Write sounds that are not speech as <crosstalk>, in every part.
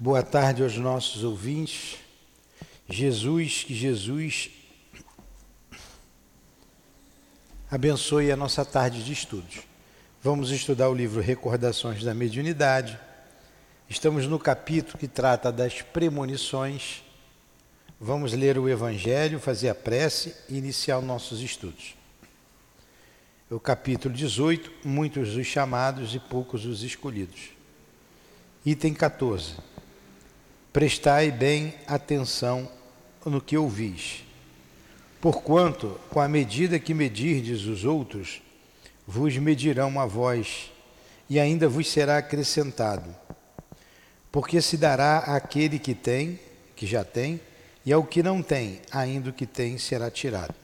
Boa tarde aos nossos ouvintes. Jesus, que Jesus abençoe a nossa tarde de estudos. Vamos estudar o livro Recordações da Mediunidade. Estamos no capítulo que trata das premonições. Vamos ler o Evangelho, fazer a prece e iniciar os nossos estudos. O capítulo 18, muitos os chamados e poucos os escolhidos. Item 14. Prestai bem atenção no que ouvis. Porquanto, com a medida que medirdes os outros, vos medirão a vós, e ainda vos será acrescentado. Porque se dará àquele que tem, que já tem, e ao que não tem, ainda o que tem será tirado.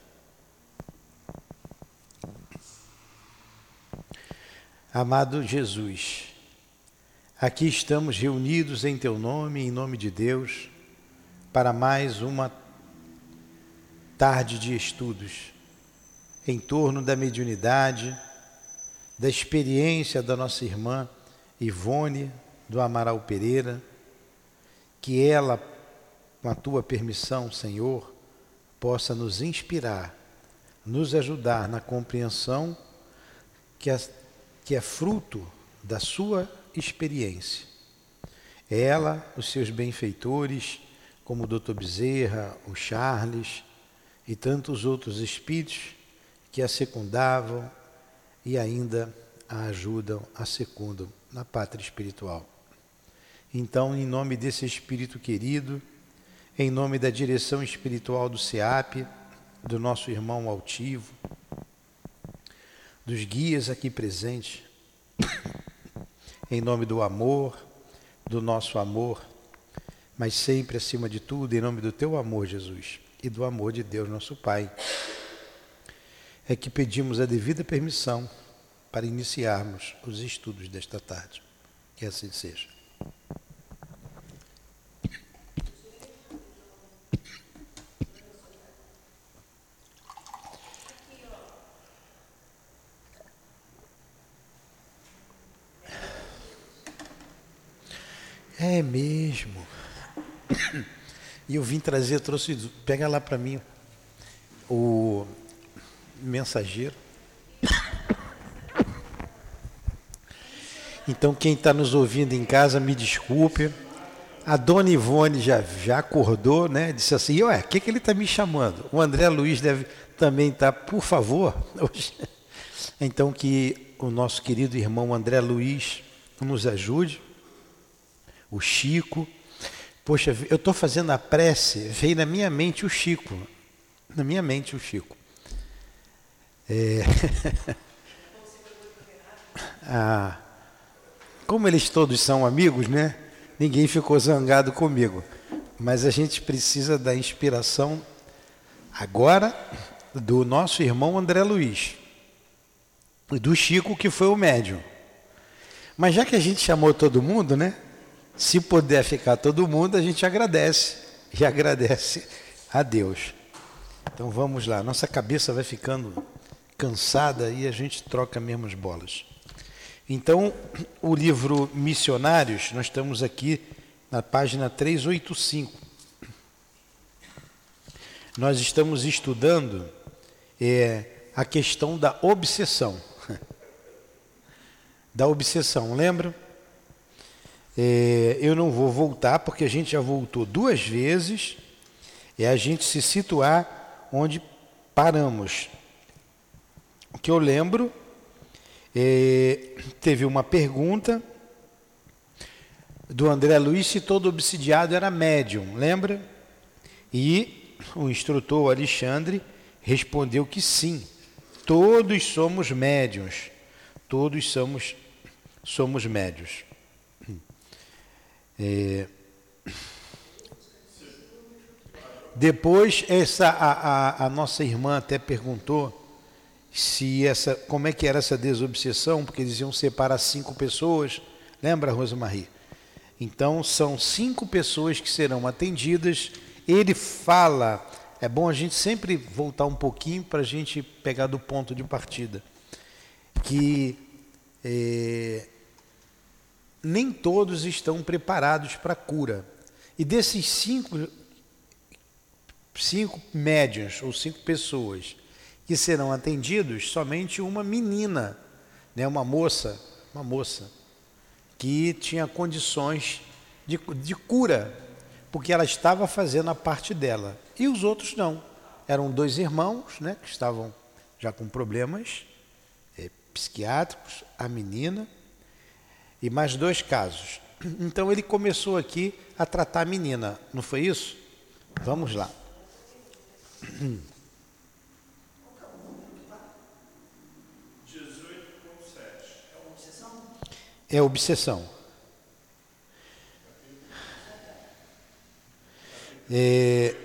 Amado Jesus, aqui estamos reunidos em Teu nome, em nome de Deus, para mais uma tarde de estudos em torno da mediunidade, da experiência da nossa irmã Ivone do Amaral Pereira, que ela, com a tua permissão, Senhor, possa nos inspirar, nos ajudar na compreensão que a que é fruto da sua experiência. Ela, os seus benfeitores, como o Dr. Bezerra, o Charles e tantos outros espíritos que a secundavam e ainda a ajudam, a secundam na pátria espiritual. Então, em nome desse espírito querido, em nome da direção espiritual do SEAP, do nosso irmão altivo, dos guias aqui presentes, em nome do amor, do nosso amor, mas sempre acima de tudo, em nome do teu amor, Jesus, e do amor de Deus, nosso Pai, é que pedimos a devida permissão para iniciarmos os estudos desta tarde. Que assim seja. É mesmo. Eu vim trazer, trouxe, pega lá para mim o mensageiro. Então quem está nos ouvindo em casa, me desculpe. A dona Ivone já, já acordou, né? Disse assim, ué, o que, que ele está me chamando? O André Luiz deve também estar, tá, por favor. <laughs> Então que o nosso querido irmão André Luiz nos ajude o Chico. Poxa, eu estou fazendo a prece, veio na minha mente o Chico. Na minha mente o Chico. É... <laughs> ah, como eles todos são amigos, né? Ninguém ficou zangado comigo. Mas a gente precisa da inspiração agora do nosso irmão André Luiz. E do Chico, que foi o médium. Mas já que a gente chamou todo mundo, né? Se puder ficar todo mundo, a gente agradece e agradece a Deus. Então vamos lá, nossa cabeça vai ficando cansada e a gente troca mesmo as bolas. Então, o livro Missionários, nós estamos aqui na página 385. Nós estamos estudando é, a questão da obsessão. <laughs> Da obsessão, lembra? É, eu não vou voltar porque a gente já voltou duas vezes. É a gente se situar onde paramos. O que eu lembro, é, teve uma pergunta do André Luiz se todo obsidiado era médium, lembra? E o instrutor Alexandre respondeu que sim, todos somos médiums, todos somos, somos médios. É... Depois, essa, a, a, a, nossa irmã até perguntou se essa, como é que era essa desobsessão, porque eles iam separar cinco pessoas. Lembra, Rosa Marie? Então, são cinco pessoas que serão atendidas. Ele fala, é bom a gente sempre voltar um pouquinho para a gente pegar do ponto de partida, que é, nem todos estão preparados para a cura. E desses cinco, cinco médios ou cinco pessoas que serão atendidos, somente uma menina, né, uma moça, uma moça, que tinha condições de, de cura, porque ela estava fazendo a parte dela. E os outros não. Eram dois irmãos né, que estavam já com problemas é, psiquiátricos, a menina, e mais dois casos. Então ele começou aqui a tratar a menina, não foi isso? Vamos lá. É obsessão. É...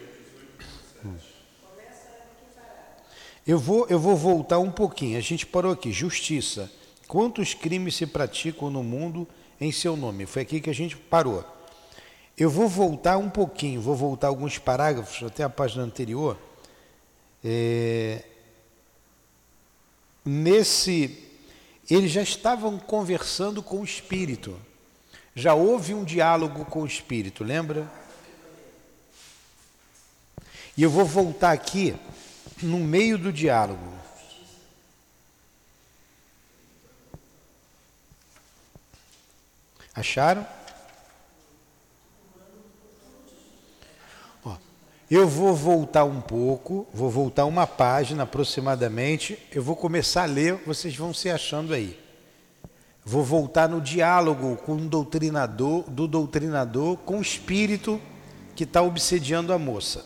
Eu vou, eu vou voltar um pouquinho. A gente parou aqui. Justiça. Quantos crimes se praticam no mundo em seu nome? Foi aqui que a gente parou. Eu vou voltar um pouquinho, vou voltar alguns parágrafos, até a página anterior. É... Nesse. Eles já estavam conversando com o Espírito. Já houve um diálogo com o Espírito, lembra? E eu vou voltar aqui no meio do diálogo. Acharam? Ó, eu vou voltar um pouco, vou voltar uma página aproximadamente. Eu vou começar a ler, vocês vão se achando aí. Vou voltar no diálogo com o doutrinador, do doutrinador com o espírito que está obsediando a moça.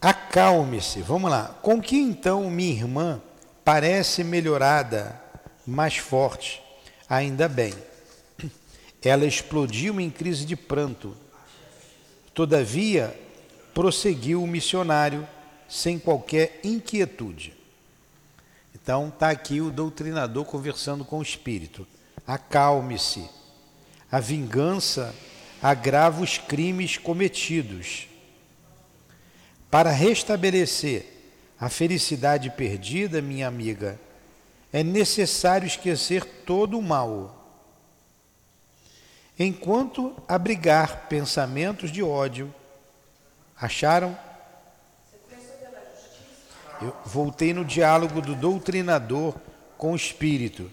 Acalme-se, vamos lá. Com que então minha irmã parece melhorada, mais forte? Ainda bem. Ela explodiu em crise de pranto. Todavia, prosseguiu o missionário sem qualquer inquietude. Então, está aqui o doutrinador conversando com o espírito. Acalme-se. A vingança agrava os crimes cometidos para restabelecer a felicidade perdida, minha amiga, é necessário esquecer todo o mal. Enquanto abrigar pensamentos de ódio, acharam? Eu voltei no diálogo do doutrinador com o espírito,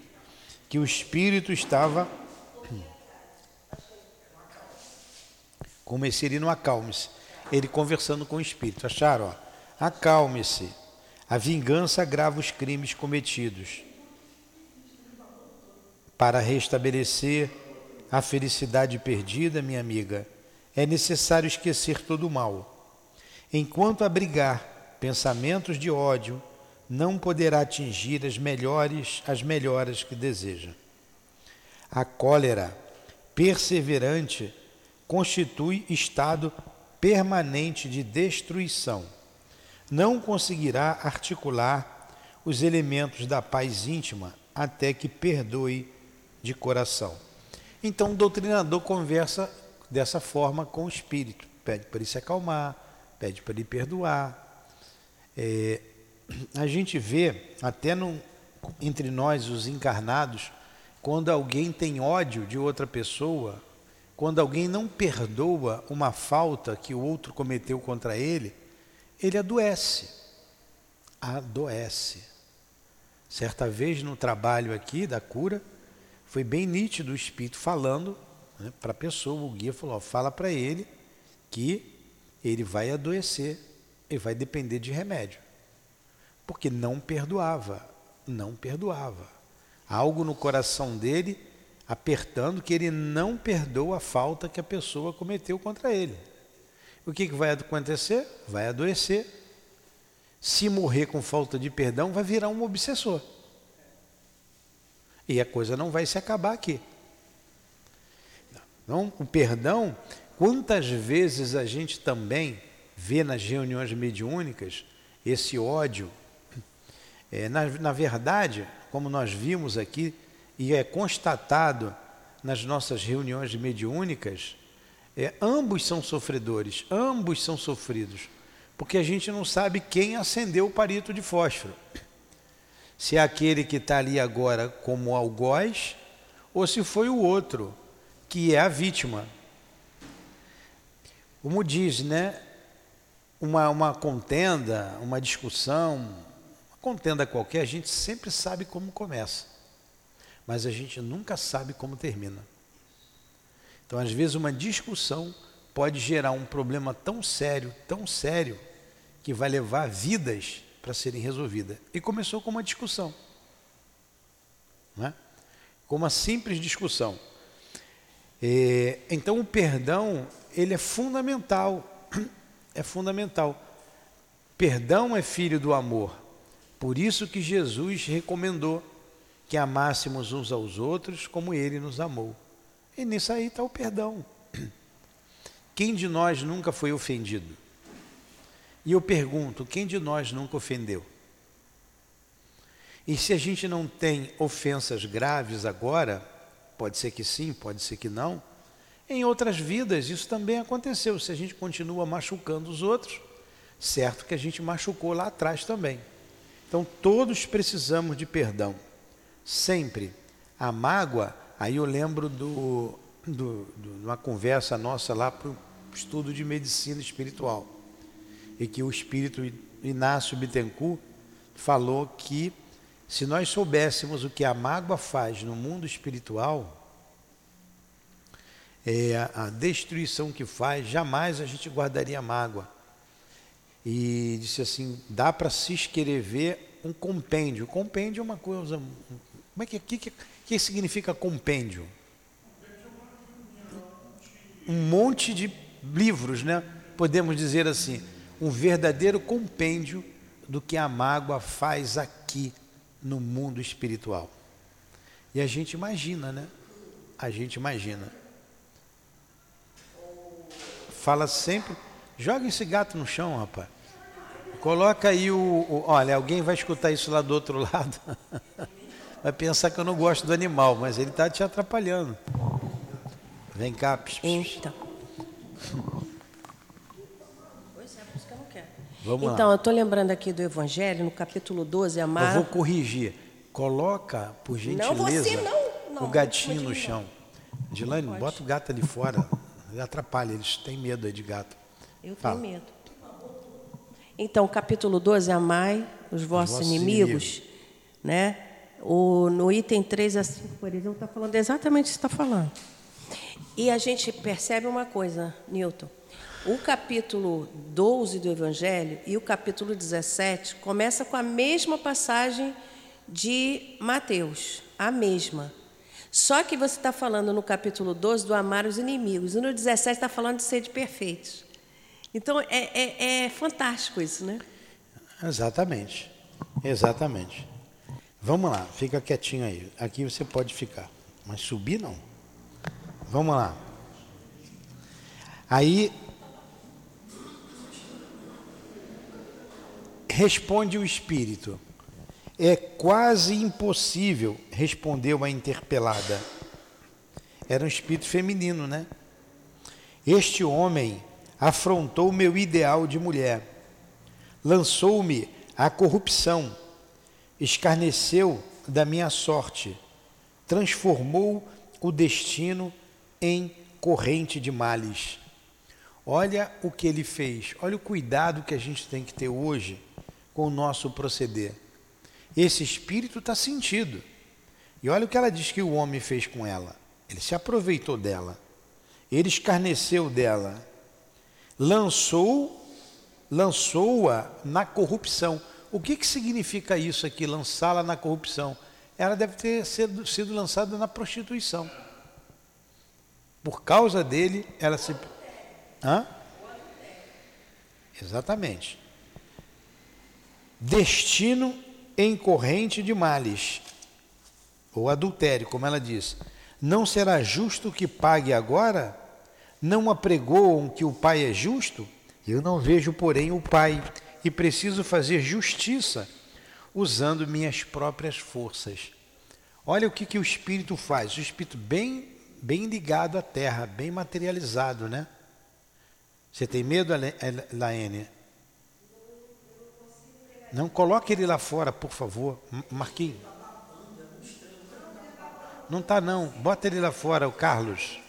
que o espírito estava. Comecei no acalme-se ele conversando com o espírito. Acharam? Acalme-se. A vingança agrava os crimes cometidos. Para restabelecer a felicidade perdida, minha amiga, é necessário esquecer todo o mal. Enquanto abrigar pensamentos de ódio, não poderá atingir as melhores, as melhoras que deseja. A cólera perseverante constitui estado permanente de destruição. Não conseguirá articular os elementos da paz íntima até que perdoe de coração. Então o doutrinador conversa dessa forma com o espírito, pede para ele se acalmar, pede para ele perdoar. É, a gente vê até no, entre nós, os encarnados, quando alguém tem ódio de outra pessoa, quando alguém não perdoa uma falta que o outro cometeu contra ele, ele adoece. Adoece. Certa vez no trabalho aqui da cura, foi bem nítido o espírito falando né, para a pessoa, o guia falou: fala para ele que ele vai adoecer, ele vai depender de remédio. Porque não perdoava, não perdoava. Algo no coração dele apertando que ele não perdoa a falta que a pessoa cometeu contra ele. O que, que vai acontecer? Vai adoecer. Se morrer com falta de perdão, vai virar um obsessor. E a coisa não vai se acabar aqui. Então, o perdão, quantas vezes a gente também vê nas reuniões mediúnicas esse ódio? É, na, na verdade, como nós vimos aqui, e é constatado nas nossas reuniões mediúnicas, é, ambos são sofredores, ambos são sofridos. Porque a gente não sabe quem acendeu o palito de fósforo. Se é aquele que está ali agora como algoz, ou se foi o outro, que é a vítima. Como diz, né? Uma, uma contenda, uma discussão, uma contenda qualquer, a gente sempre sabe como começa, mas a gente nunca sabe como termina. Então, às vezes, uma discussão pode gerar um problema tão sério, tão sério, que vai levar vidas para serem resolvidas. E começou com uma discussão, né? com uma simples discussão. É, então, o perdão ele é fundamental, é fundamental. Perdão é filho do amor. Por isso que Jesus recomendou que amássemos uns aos outros como ele nos amou. E nisso aí está o perdão. Quem de nós nunca foi ofendido? E eu pergunto, quem de nós nunca ofendeu? E se a gente não tem ofensas graves agora, pode ser que sim, pode ser que não, em outras vidas isso também aconteceu. Se a gente continua machucando os outros, certo que a gente machucou lá atrás também. Então todos precisamos de perdão, sempre. A mágoa Aí eu lembro do, do, de uma conversa nossa lá para o estudo de medicina espiritual, e que o espírito Inácio Bittencourt falou que se nós soubéssemos o que a mágoa faz no mundo espiritual, é, a destruição que faz, jamais a gente guardaria mágoa. E disse assim: dá para se escrever um compêndio. Compêndio é uma coisa. Como é que, que, que que significa compêndio? Um monte de livros, né? Podemos dizer assim, um verdadeiro compêndio do que a mágoa faz aqui no mundo espiritual. E a gente imagina, né? A gente imagina. Fala sempre, joga esse gato no chão, rapaz. Coloca aí o, o olha, alguém vai escutar isso lá do outro <laughs> lado. Vai pensar que eu não gosto do animal, mas ele está te atrapalhando. Vem cá. Pss. Então. Pois é, por isso que eu não quero. Vamos então, lá. eu estou lembrando aqui do Evangelho, no capítulo 12, amar... Eu vou corrigir. Coloca, por gentileza, não, você não. Não, o gatinho no chão. Dilane, bota o gato ali fora. Ele atrapalha, eles têm medo aí de gato. Eu Fala. tenho medo. Então, capítulo 12, amai os vossos, os vossos inimigos, inimigos, né? O, no item 3 a 5, por exemplo, está falando exatamente o que está falando. E a gente percebe uma coisa, Newton. O capítulo 12 do Evangelho e o capítulo 17 começa com a mesma passagem de Mateus, a mesma. Só que você está falando no capítulo 12 do amar os inimigos, e no 17 está falando de ser perfeitos. Então é, é, é fantástico isso, né? Exatamente, exatamente. Vamos lá, fica quietinho aí. Aqui você pode ficar, mas subir não. Vamos lá. Aí responde o espírito. É quase impossível, respondeu a interpelada. Era um espírito feminino, né? Este homem afrontou meu ideal de mulher, lançou-me à corrupção escarneceu da minha sorte, transformou o destino em corrente de males. Olha o que ele fez, olha o cuidado que a gente tem que ter hoje com o nosso proceder. Esse espírito está sentido. E olha o que ela diz que o homem fez com ela. Ele se aproveitou dela, ele escarneceu dela, lançou, lançou-a na corrupção. O que, que significa isso aqui, lançá-la na corrupção? Ela deve ter sido, sido lançada na prostituição. Por causa dele, ela se. Hã? Exatamente. Destino em corrente de males, ou adultério, como ela diz. Não será justo que pague agora? Não apregoam que o pai é justo? Eu não vejo, porém, o pai e preciso fazer justiça usando minhas próprias forças. Olha o que, que o espírito faz, o espírito bem, bem ligado à terra, bem materializado, né? Você tem medo, Laene? Não, coloque ele lá fora, por favor. Marquinhos. Não tá não. Bota ele lá fora, o Carlos.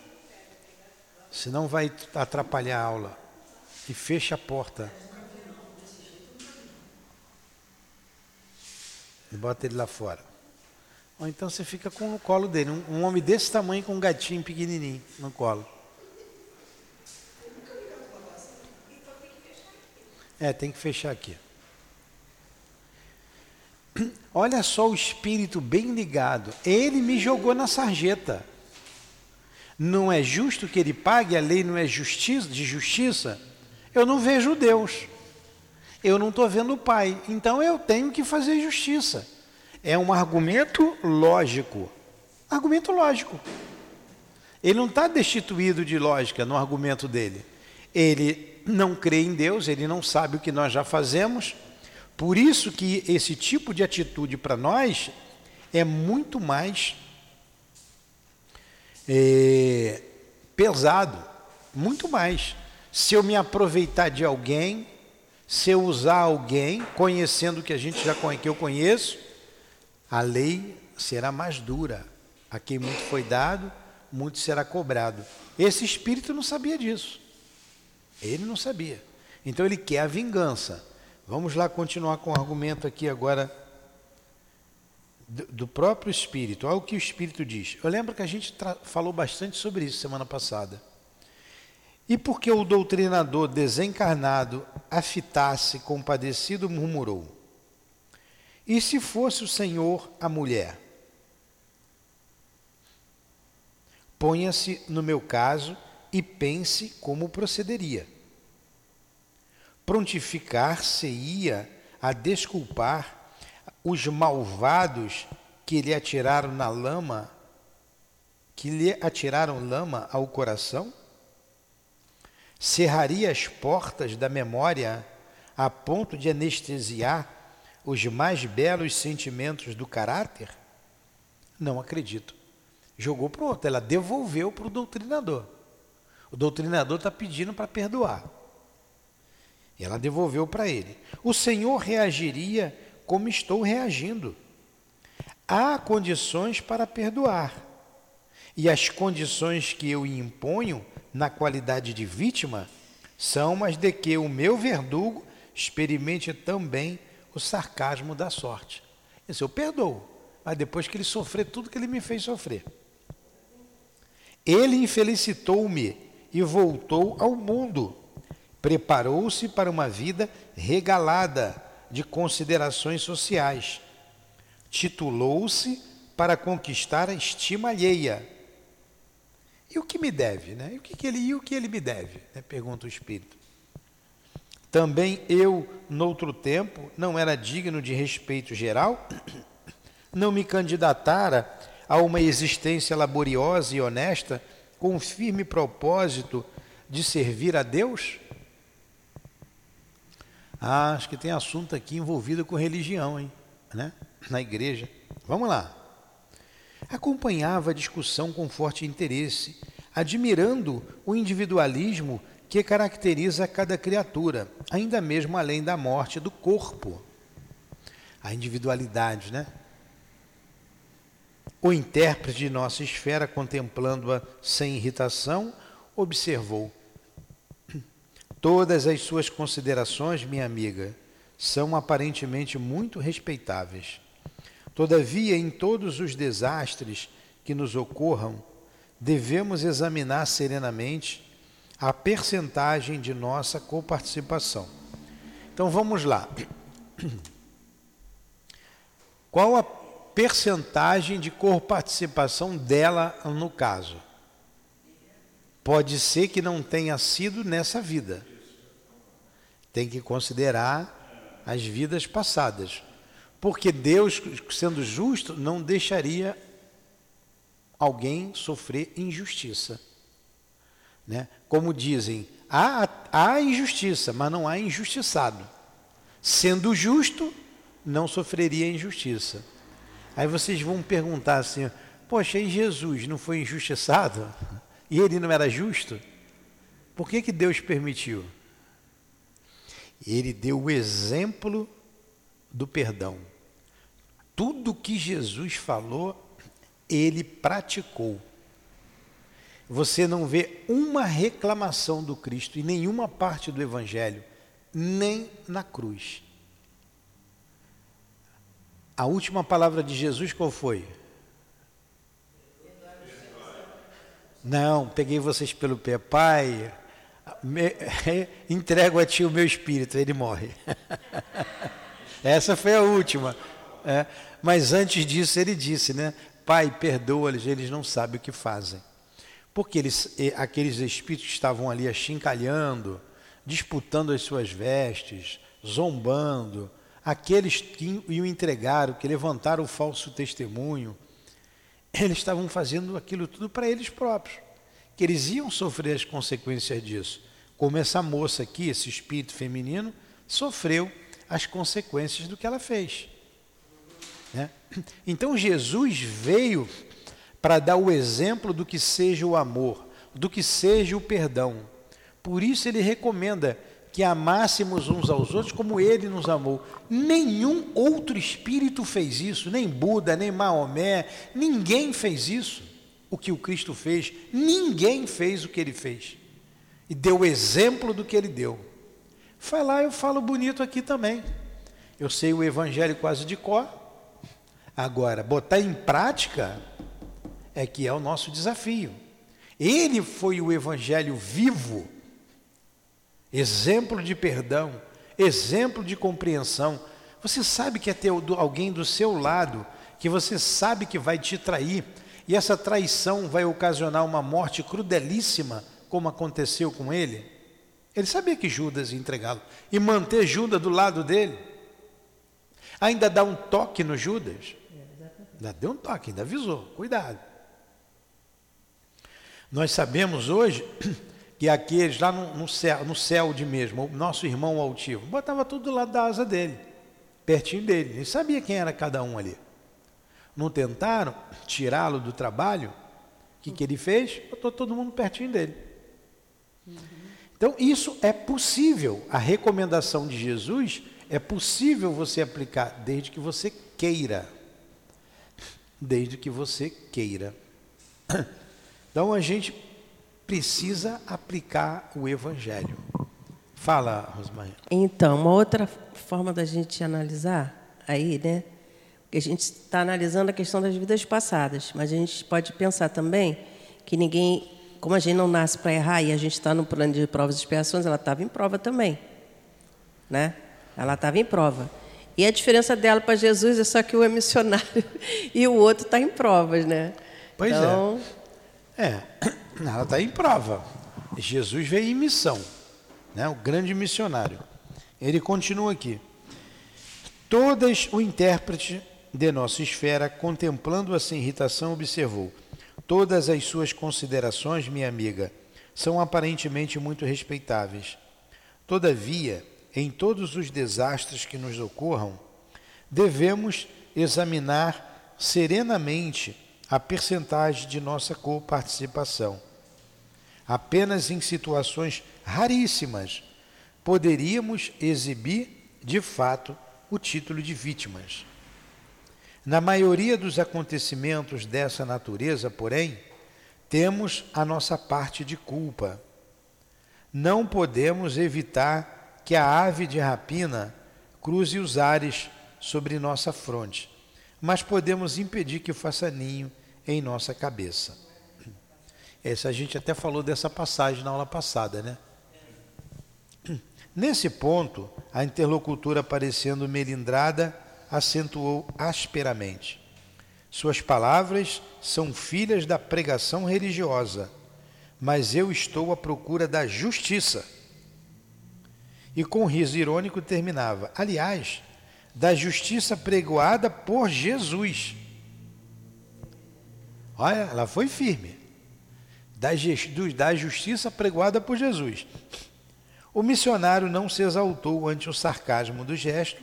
Senão vai atrapalhar a aula. E fecha a porta. E bota ele lá fora. Ou então você fica com no colo dele. Um, um homem desse tamanho com um gatinho pequenininho no colo. É, tem que fechar aqui. <clears throat> Olha só o espírito bem ligado. Ele me jogou na sarjeta. Não é justo que ele pague, a lei não é justiça, de justiça. Eu não vejo Deus. Eu não estou vendo o Pai. Então eu tenho que fazer justiça. É um argumento lógico. Argumento lógico. Ele não está destituído de lógica no argumento dele. Ele não crê em Deus, ele não sabe o que nós já fazemos por isso que esse tipo de atitude para nós é muito mais é, pesado, muito mais. Se eu me aproveitar de alguém, se eu usar alguém, conhecendo que a gente já que eu conheço, a lei será mais dura. A quem muito foi dado, muito será cobrado. Esse espírito não sabia disso. Ele não sabia. Então ele quer a vingança. Vamos lá continuar com o argumento aqui agora do, do próprio Espírito. Olha o que o Espírito diz. Eu lembro que a gente falou bastante sobre isso semana passada. E porque o doutrinador desencarnado afitasse, compadecido, murmurou: E se fosse o Senhor a mulher? Ponha-se no meu caso e pense como procederia prontificar-se-ia a desculpar os malvados que lhe atiraram na lama, que lhe atiraram lama ao coração? Cerraria as portas da memória a ponto de anestesiar os mais belos sentimentos do caráter? Não acredito. Jogou para outro, ela devolveu para o doutrinador. O doutrinador está pedindo para perdoar. E ela devolveu para ele. O Senhor reagiria como estou reagindo. Há condições para perdoar. E as condições que eu imponho na qualidade de vítima são as de que o meu verdugo experimente também o sarcasmo da sorte. Isso eu perdoo, mas depois que ele sofrer tudo que ele me fez sofrer. Ele infelicitou-me e voltou ao mundo preparou-se para uma vida regalada de considerações sociais. Titulou-se para conquistar a estima alheia. E o que me deve? Né? E, o que, que ele, e o que ele me deve? Né? Pergunta o Espírito. Também eu, noutro tempo, não era digno de respeito geral, <clears throat> não me candidatara a uma existência laboriosa e honesta, com o firme propósito de servir a Deus? Ah, acho que tem assunto aqui envolvido com religião, hein? Né? Na igreja. Vamos lá. Acompanhava a discussão com forte interesse, admirando o individualismo que caracteriza cada criatura, ainda mesmo além da morte do corpo. A individualidade, né? O intérprete de nossa esfera, contemplando-a sem irritação, observou: <clears throat> Todas as suas considerações, minha amiga, são aparentemente muito respeitáveis. Todavia, em todos os desastres que nos ocorram, devemos examinar serenamente a percentagem de nossa coparticipação. Então vamos lá. <clears throat> Qual a percentagem de coparticipação dela no caso? Pode ser que não tenha sido nessa vida. Tem que considerar as vidas passadas. Porque Deus, sendo justo, não deixaria alguém sofrer injustiça. Né? Como dizem, há, há injustiça, mas não há injustiçado. Sendo justo, não sofreria injustiça. Aí vocês vão perguntar assim: Poxa, e Jesus não foi injustiçado? <laughs> e ele não era justo, por que, que Deus permitiu? Ele deu o exemplo do perdão. Tudo que Jesus falou, ele praticou. Você não vê uma reclamação do Cristo em nenhuma parte do Evangelho, nem na cruz. A última palavra de Jesus qual foi? Não, peguei vocês pelo pé. Pai, me, <laughs> entrego a ti o meu espírito, ele morre. <laughs> Essa foi a última. É, mas antes disso ele disse, né? Pai, perdoa-lhes, eles não sabem o que fazem. Porque eles, aqueles espíritos que estavam ali achincalhando, disputando as suas vestes, zombando, aqueles que o entregaram, que levantaram o falso testemunho, eles estavam fazendo aquilo tudo para eles próprios, que eles iam sofrer as consequências disso. Como essa moça aqui, esse espírito feminino, sofreu as consequências do que ela fez. <coughs> Então Jesus veio para dar o exemplo do que seja o amor, do que seja o perdão. Por isso ele recomenda que amássemos uns aos outros como ele nos amou. Nenhum outro espírito fez isso, nem Buda, nem Maomé, ninguém fez isso. O que o Cristo fez, ninguém fez o que ele fez. E deu o exemplo do que ele deu. Lá, eu falo bonito aqui também. Eu sei o evangelho quase de cor. Agora, botar em prática é que é o nosso desafio. Ele foi o evangelho vivo exemplo de perdão, exemplo de compreensão. Você sabe que é ter alguém do seu lado que você sabe que vai te trair e essa traição vai ocasionar uma morte crudelíssima, como aconteceu com ele? Ele sabia que Judas ia entregá-lo e manter Judas do lado dele. Ainda dá um toque no Judas. Ainda deu um toque, ainda avisou, cuidado. Nós sabemos hoje <clears throat> que aqueles lá no, no, céu, no céu de mesmo, o nosso irmão altivo, botava tudo do lado da asa dele, pertinho dele. Ele sabia quem era cada um ali. Não tentaram tirá-lo do trabalho? O que, que ele fez? Botou todo mundo pertinho dele. Então, isso é possível. A recomendação de Jesus é possível você aplicar desde que você queira. Desde que você queira. Então, a gente precisa aplicar o Evangelho. Fala, Rosmaria. Então, uma outra forma da gente analisar aí, né? Porque a gente está analisando a questão das vidas passadas, mas a gente pode pensar também que ninguém, como a gente não nasce para errar e a gente está no plano de provas e expiações, ela estava em prova também, né? Ela estava em prova. E a diferença dela para Jesus é só que um é missionário <laughs> e o outro está em provas, né? Pois então, é. É. <clears throat> Ela está em prova. Jesus veio em missão, né? o grande missionário. Ele continua aqui. Todas o intérprete de nossa esfera, contemplando essa irritação, observou. Todas as suas considerações, minha amiga, são aparentemente muito respeitáveis. Todavia, em todos os desastres que nos ocorram, devemos examinar serenamente a percentagem de nossa coparticipação. Apenas em situações raríssimas poderíamos exibir, de fato, o título de vítimas. Na maioria dos acontecimentos dessa natureza, porém, temos a nossa parte de culpa. Não podemos evitar que a ave de rapina cruze os ares sobre nossa fronte, mas podemos impedir que faça ninho em nossa cabeça. Essa a gente até falou dessa passagem na aula passada, né? Nesse ponto, a interlocutora, parecendo melindrada, acentuou asperamente. Suas palavras são filhas da pregação religiosa, mas eu estou à procura da justiça. E com um riso irônico terminava: aliás, da justiça pregoada por Jesus. Olha, ela foi firme da, da justiça pregoada por Jesus. O missionário não se exaltou ante o sarcasmo do gesto,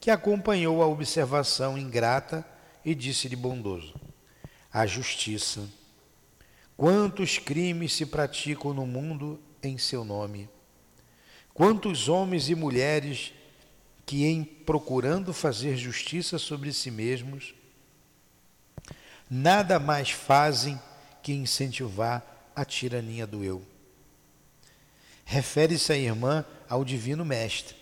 que acompanhou a observação ingrata e disse-lhe bondoso: A justiça. Quantos crimes se praticam no mundo em seu nome? Quantos homens e mulheres que, em procurando fazer justiça sobre si mesmos, nada mais fazem que incentivar a tirania do eu. Refere-se a irmã ao Divino Mestre.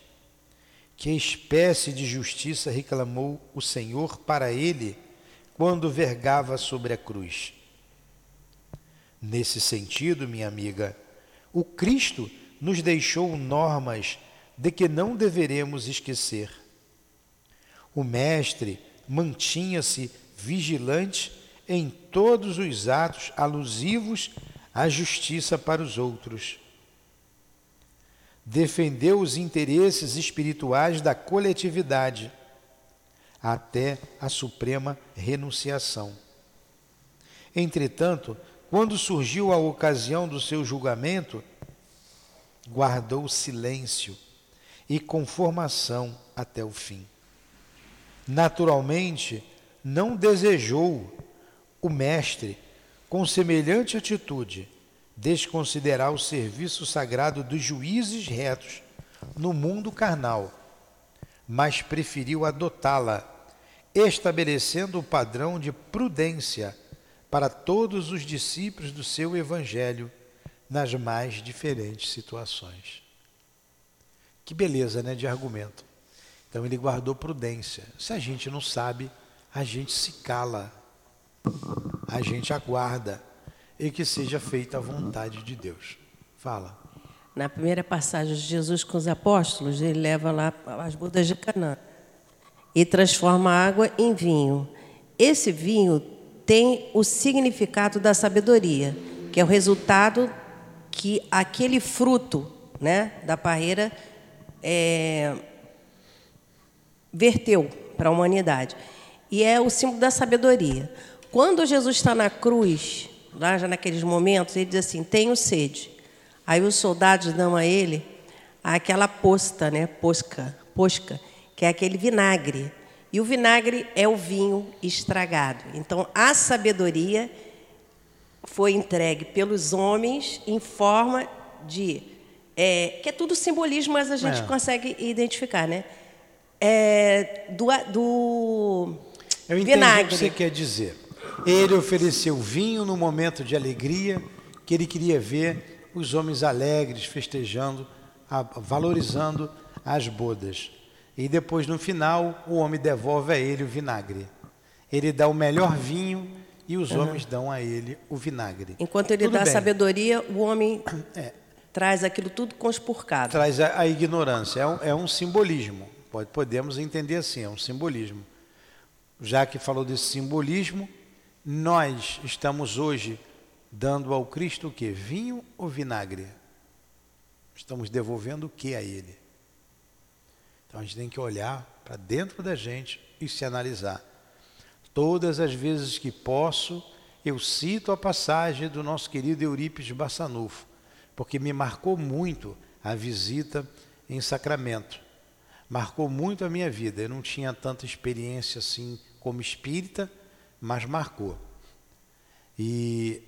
Que espécie de justiça reclamou o Senhor para ele quando vergava sobre a cruz? Nesse sentido, minha amiga, o Cristo nos deixou normas de que não deveremos esquecer. O Mestre mantinha-se vigilante em todos os atos alusivos à justiça para os outros. Defendeu os interesses espirituais da coletividade até a suprema renunciação. Entretanto, quando surgiu a ocasião do seu julgamento, guardou silêncio e conformação até o fim. Naturalmente, não desejou o Mestre, com semelhante atitude, desconsiderar o serviço sagrado dos juízes retos no mundo carnal, mas preferiu adotá-la, estabelecendo o padrão de prudência para todos os discípulos do seu Evangelho nas mais diferentes situações. Que beleza, né, de argumento. Então ele guardou prudência. Se a gente não sabe, a gente se cala. A gente aguarda e que seja feita a vontade de Deus. Fala. Na primeira passagem de Jesus com os apóstolos, ele leva lá as bodas de Canaã e transforma a água em vinho. Esse vinho tem o significado da sabedoria, que é o resultado que aquele fruto né, da parreira é, verteu para a humanidade. E é o símbolo da sabedoria. Quando Jesus está na cruz, lá já naqueles momentos, ele diz assim: Tenho sede. Aí os soldados dão a ele aquela posta, né? Posca, posca, que é aquele vinagre. E o vinagre é o vinho estragado. Então, a sabedoria foi entregue pelos homens em forma de. É, que é tudo simbolismo, mas a gente é. consegue identificar, né? É, do, do Eu entendi vinagre. o que você quer dizer. Ele ofereceu vinho no momento de alegria, que ele queria ver os homens alegres, festejando, valorizando as bodas. E depois, no final, o homem devolve a ele o vinagre. Ele dá o melhor vinho e os uhum. homens dão a ele o vinagre. Enquanto ele tudo dá bem. sabedoria, o homem é. traz aquilo tudo conspurcado. Traz a, a ignorância. É um, é um, simbolismo. Pode, podemos entender assim, é um simbolismo. Já que falou desse simbolismo, nós estamos hoje dando ao Cristo o que? Vinho ou vinagre? Estamos devolvendo o que a Ele? Então a gente tem que olhar para dentro da gente e se analisar. Todas as vezes que posso, eu cito a passagem do nosso querido Eurípides Bassanufo, porque me marcou muito a visita em Sacramento. Marcou muito a minha vida. Eu não tinha tanta experiência assim como espírita, mas marcou. E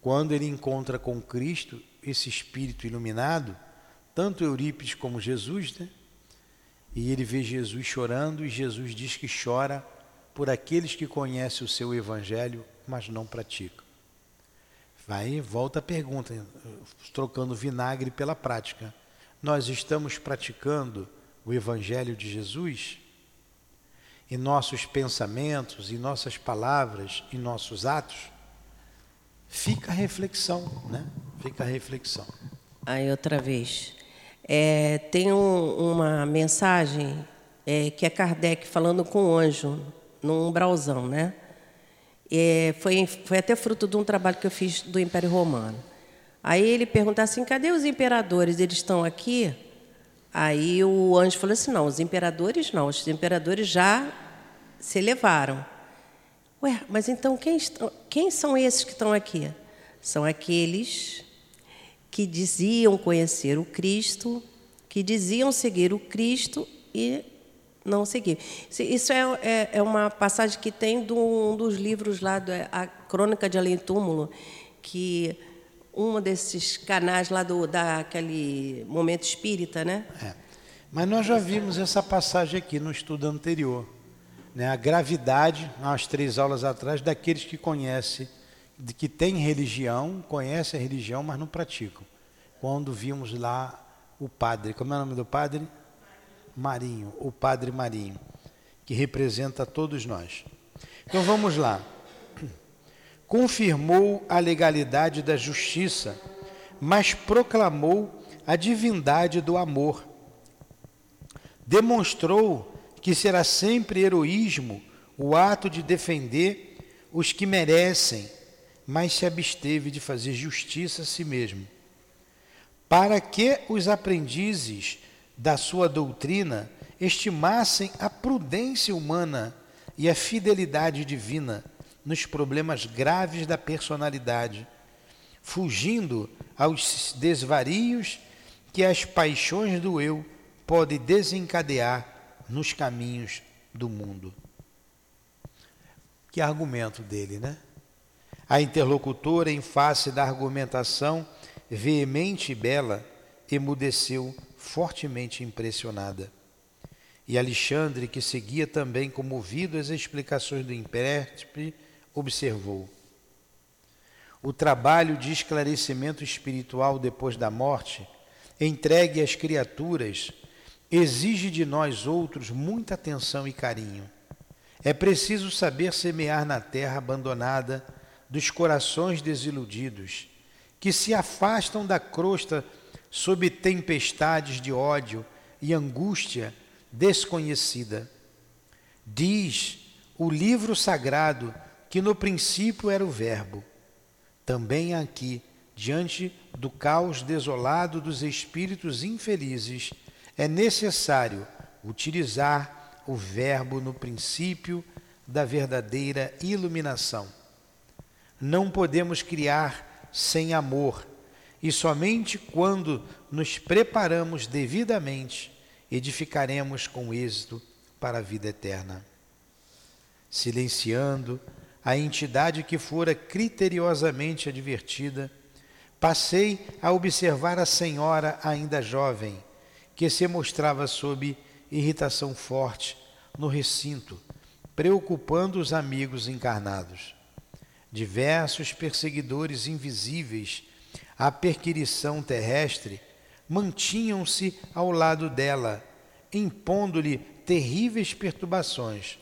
quando ele encontra com Cristo, esse espírito iluminado, tanto Eurípides como Jesus, né? E ele vê Jesus chorando e Jesus diz que chora por aqueles que conhecem o seu evangelho, mas não praticam. Vai, volta a pergunta, trocando vinagre pela prática. Nós estamos praticando o evangelho de Jesus? Em nossos pensamentos, em nossas palavras, em nossos atos? Fica a reflexão, né? Fica a reflexão. Aí outra vez. É, tem um, uma mensagem é, que é Kardec falando com o anjo, num umbralzão, né? É, foi, foi até fruto de um trabalho que eu fiz do Império Romano. Aí ele pergunta assim: cadê os imperadores? Eles estão aqui? Aí o anjo falou assim: não, os imperadores não, os imperadores já se elevaram. Ué, mas então quem, estão, quem são esses que estão aqui? São aqueles que diziam conhecer o Cristo, que diziam seguir o Cristo e não seguir. Isso é, é, é uma passagem que tem de um dos livros lá, da a Crônica de Além Túmulo, que um desses canais lá do daquele momento espírita, né? É. Mas nós já vimos essa passagem aqui no estudo anterior. Né? A gravidade, umas três aulas atrás, daqueles que conhecem, de que têm religião, conhecem a religião, mas não praticam. Quando vimos lá o padre, como é o nome do padre? Marinho, o padre Marinho, que representa todos nós. Então vamos lá. <clears throat> Confirmou a legalidade da justiça, mas proclamou a divindade do amor. Demonstrou que será sempre heroísmo o ato de defender os que merecem, mas se absteve de fazer justiça a si mesmo. Para que os aprendizes da sua doutrina estimassem a prudência humana e a fidelidade divina nos problemas graves da personalidade, fugindo aos desvarios que as paixões do eu podem desencadear nos caminhos do mundo. Que argumento dele, né? A interlocutora, em face da argumentação veemente e bela, emudeceu fortemente impressionada. E Alexandre, que seguia também comovido as explicações do intérprete, observou: O trabalho de esclarecimento espiritual depois da morte, entregue às criaturas, exige de nós outros muita atenção e carinho. É preciso saber semear na terra abandonada dos corações desiludidos, que se afastam da crosta sob tempestades de ódio e angústia desconhecida. Diz o livro sagrado que no princípio era o Verbo. Também aqui, diante do caos desolado dos espíritos infelizes, é necessário utilizar o verbo no princípio da verdadeira iluminação. Não podemos criar sem amor, e somente quando nos preparamos devidamente edificaremos com êxito para a vida eterna. Silenciando a entidade que fora criteriosamente advertida, passei a observar a senhora ainda jovem que se mostrava sob irritação forte no recinto, preocupando os amigos encarnados. Diversos perseguidores invisíveis à perquirição terrestre mantinham-se ao lado dela, impondo-lhe terríveis perturbações,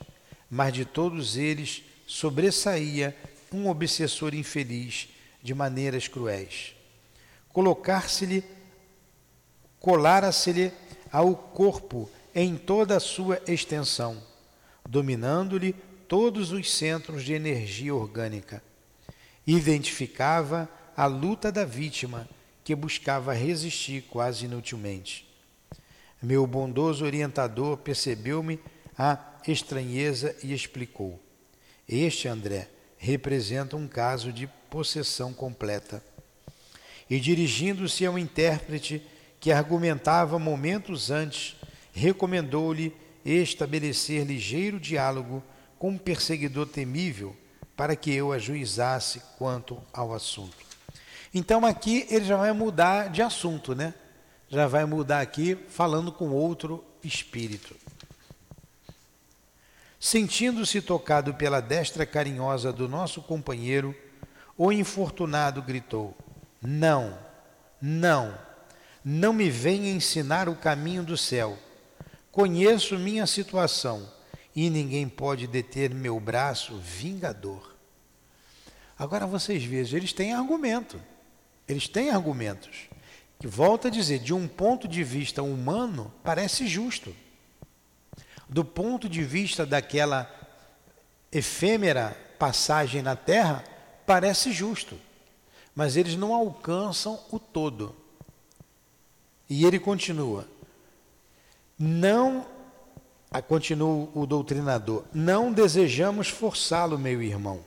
mas de todos eles sobressaía um obsessor infeliz de maneiras cruéis. Colocar-se-lhe colara-se-lhe ao corpo em toda a sua extensão, dominando-lhe todos os centros de energia orgânica. Identificava a luta da vítima que buscava resistir quase inutilmente. Meu bondoso orientador percebeu-me a estranheza e explicou: Este, André, representa um caso de possessão completa. E dirigindo-se ao intérprete, que argumentava momentos antes, recomendou-lhe estabelecer ligeiro diálogo com um perseguidor temível para que eu ajuizasse quanto ao assunto. Então aqui ele já vai mudar de assunto, né? Já vai mudar aqui falando com outro espírito. Sentindo-se tocado pela destra carinhosa do nosso companheiro, o infortunado gritou: Não, não, não me venha ensinar o caminho do céu. Conheço minha situação e ninguém pode deter meu braço vingador. Agora vocês vejam, eles têm argumento. Eles têm argumentos. Que volta a dizer, de um ponto de vista humano, parece justo. Do ponto de vista daquela efêmera passagem na terra, parece justo. Mas eles não alcançam o todo. E ele continua: Não, continua o doutrinador, não desejamos forçá-lo, meu irmão,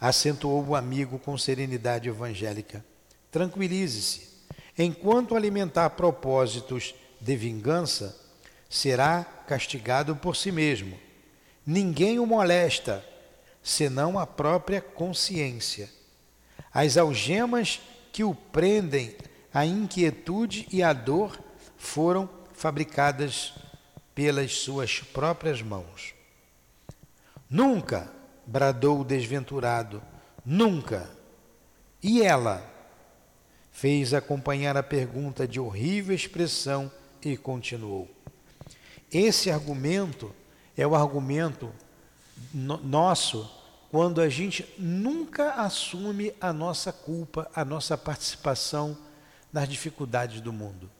acentuou o amigo com serenidade evangélica. Tranquilize-se. Enquanto alimentar propósitos de vingança, será castigado por si mesmo. Ninguém o molesta, senão a própria consciência. As algemas que o prendem a inquietude e a dor foram fabricadas pelas suas próprias mãos. Nunca, bradou o desventurado, nunca. E ela fez acompanhar a pergunta de horrível expressão e continuou. Esse argumento é o argumento no nosso quando a gente nunca assume a nossa culpa, a nossa participação nas dificuldades do mundo.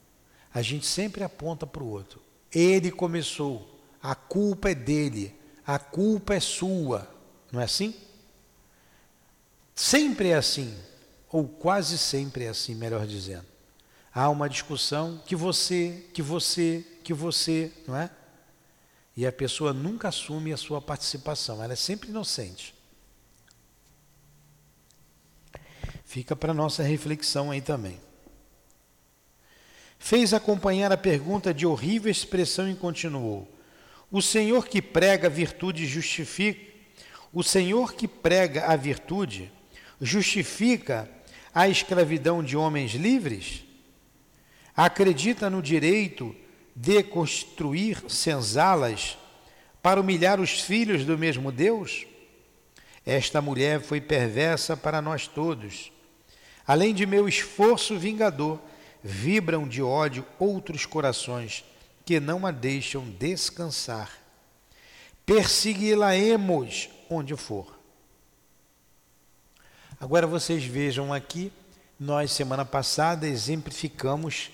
A gente sempre aponta para o outro. Ele começou, a culpa é dele, a culpa é sua. Não é assim? Sempre é assim, ou quase sempre é assim, melhor dizendo. Há uma discussão que você, que você, que você, não é? E a pessoa nunca assume a sua participação, ela é sempre inocente. Fica para nossa reflexão aí também. Fez acompanhar a pergunta de horrível expressão e continuou: O Senhor que prega a virtude justifica, o Senhor que prega a virtude justifica a escravidão de homens livres? Acredita no direito de construir senzalas para humilhar os filhos do mesmo Deus? Esta mulher foi perversa para nós todos. Além de meu esforço vingador, vibram de ódio outros corações que não a deixam descansar. Persegui-la-emos onde for. Agora vocês vejam aqui, nós semana passada exemplificamos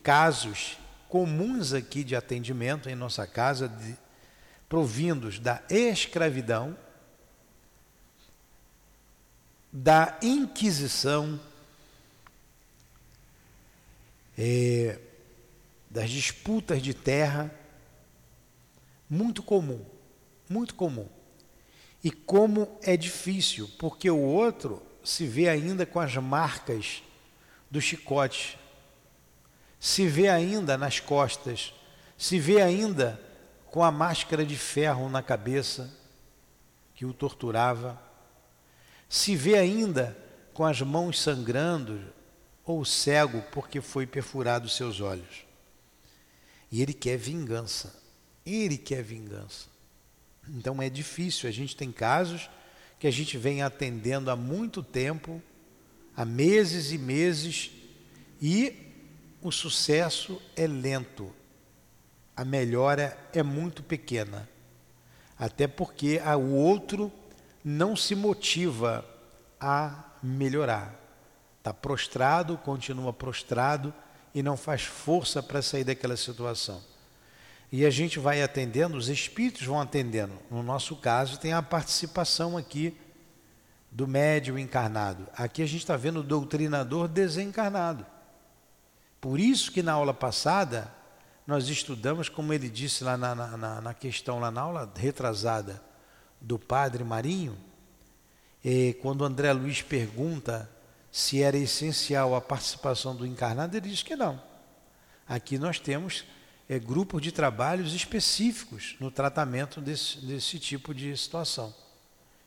casos comuns aqui de atendimento em nossa casa, de, provindos da escravidão, da Inquisição, é, das disputas de terra, muito comum, muito comum. E como é difícil, porque o outro se vê ainda com as marcas do chicote, se vê ainda nas costas, se vê ainda com a máscara de ferro na cabeça que o torturava, se vê ainda com as mãos sangrando ou cego porque foi perfurado seus olhos. E ele quer vingança. Ele quer vingança. Então é difícil. A gente tem casos que a gente vem atendendo há muito tempo, há meses e meses, e o sucesso é lento. A melhora é muito pequena. Até porque o outro não se motiva a melhorar. Está prostrado, continua prostrado e não faz força para sair daquela situação. E a gente vai atendendo, os espíritos vão atendendo. No nosso caso, tem a participação aqui do médium encarnado. Aqui a gente está vendo o doutrinador desencarnado. Por isso que na aula passada nós estudamos, como ele disse lá na, na, na questão, lá na aula retrasada do Padre Marinho, quando André Luiz pergunta se era essencial a participação do encarnado, ele diz que não. Aqui nós temos é, grupos de trabalhos específicos no tratamento desse, desse tipo de situação.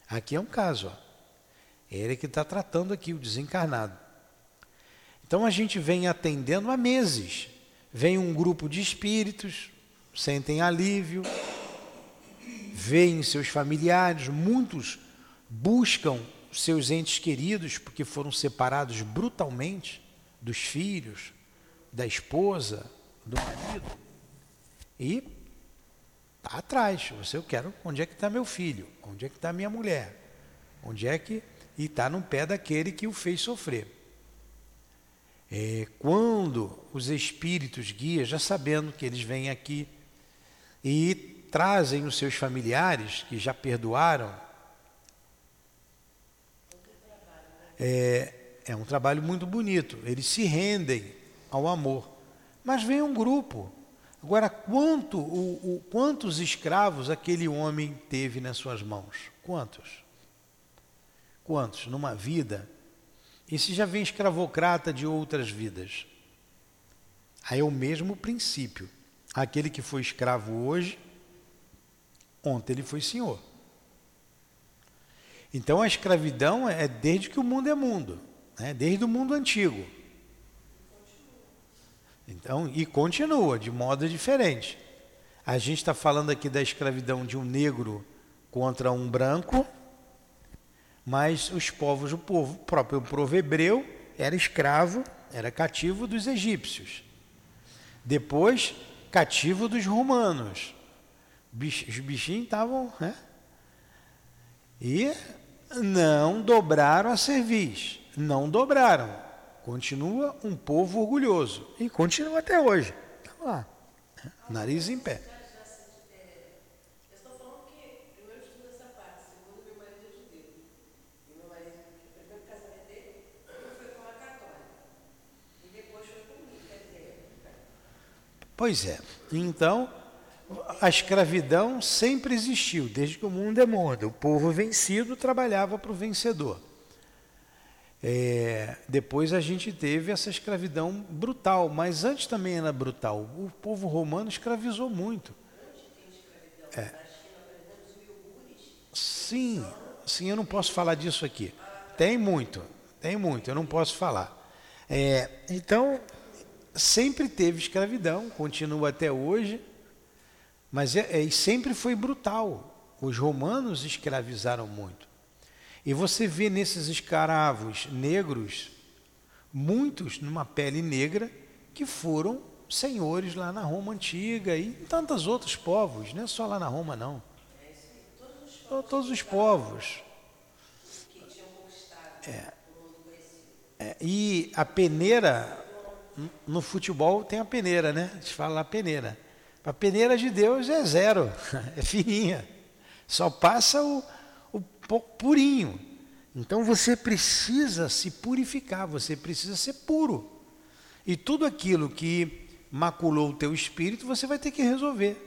Aqui é um caso, ó. ele que está tratando aqui, o desencarnado. Então a gente vem atendendo há meses. Vem um grupo de espíritos, sentem alívio, veem seus familiares, muitos buscam seus entes queridos, porque foram separados brutalmente dos filhos, da esposa, do marido. E está atrás. Você, eu quero, onde é que está meu filho? Onde é que está minha mulher? Onde é que. E está no pé daquele que o fez sofrer. É, quando os espíritos guias, já sabendo que eles vêm aqui e trazem os seus familiares que já perdoaram, é, é um trabalho muito bonito. Eles se rendem ao amor. Mas vem um grupo. Agora, quanto, o, o, quantos escravos aquele homem teve nas suas mãos? Quantos? Quantos? Numa vida. Esse já vem escravocrata de outras vidas. Aí é o mesmo princípio. Aquele que foi escravo hoje, ontem ele foi senhor. Então a escravidão é desde que o mundo é mundo, né? desde o mundo antigo. Então, e continua de modo diferente. A gente está falando aqui da escravidão de um negro contra um branco, mas os povos, o povo, o próprio povo hebreu era escravo, era cativo dos egípcios. Depois, cativo dos romanos. Os bichinhos estavam, né? E não dobraram a cerviz, não dobraram. Continua um povo orgulhoso e continua até hoje. Tá lá, nariz em pé. Pois é. Então, a escravidão sempre existiu, desde que o mundo é mundo. O povo vencido trabalhava para o vencedor. É, depois a gente teve essa escravidão brutal, mas antes também era brutal. O povo romano escravizou muito. É. Sim, sim, eu não posso falar disso aqui. Tem muito, tem muito, eu não posso falar. É, então, sempre teve escravidão, continua até hoje, mas é, é, sempre foi brutal. Os romanos escravizaram muito. E você vê nesses escravos negros, muitos numa pele negra, que foram senhores lá na Roma antiga e tantos outros povos, não é só lá na Roma, não. Todos os povos. É. É, e a peneira no futebol tem a peneira, né? A gente fala a peneira. A peneira de Deus é zero, <laughs> é fininha. Só passa o purinho. Então você precisa se purificar, você precisa ser puro. E tudo aquilo que maculou o teu espírito, você vai ter que resolver.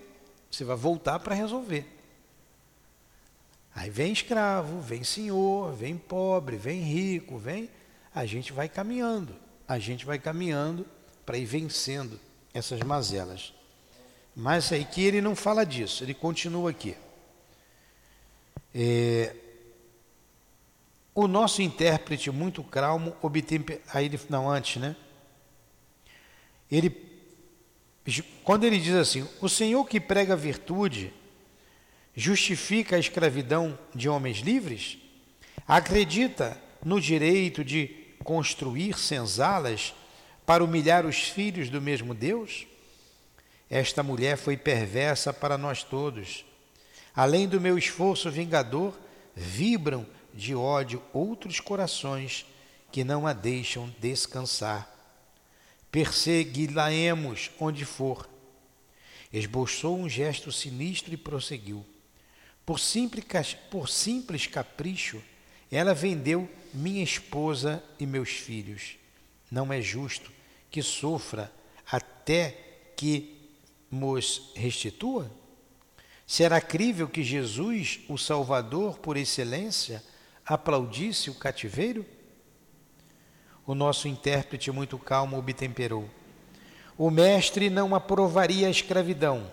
Você vai voltar para resolver. Aí vem escravo, vem senhor, vem pobre, vem rico, vem. A gente vai caminhando a gente vai caminhando para ir vencendo essas mazelas. Mas aqui ele não fala disso, ele continua aqui. É, o nosso intérprete muito calmo obtém. Aí ele, não, antes, né? Ele, quando ele diz assim: O Senhor que prega virtude justifica a escravidão de homens livres? Acredita no direito de construir senzalas para humilhar os filhos do mesmo Deus? Esta mulher foi perversa para nós todos. Além do meu esforço vingador, vibram de ódio outros corações que não a deixam descansar. Persegui-la-emos onde for. Esboçou um gesto sinistro e prosseguiu. Por simples, por simples capricho, ela vendeu minha esposa e meus filhos. Não é justo que sofra até que nos restitua? Será crível que Jesus, o Salvador por excelência, aplaudisse o cativeiro? O nosso intérprete, muito calmo, obtemperou. O Mestre não aprovaria a escravidão.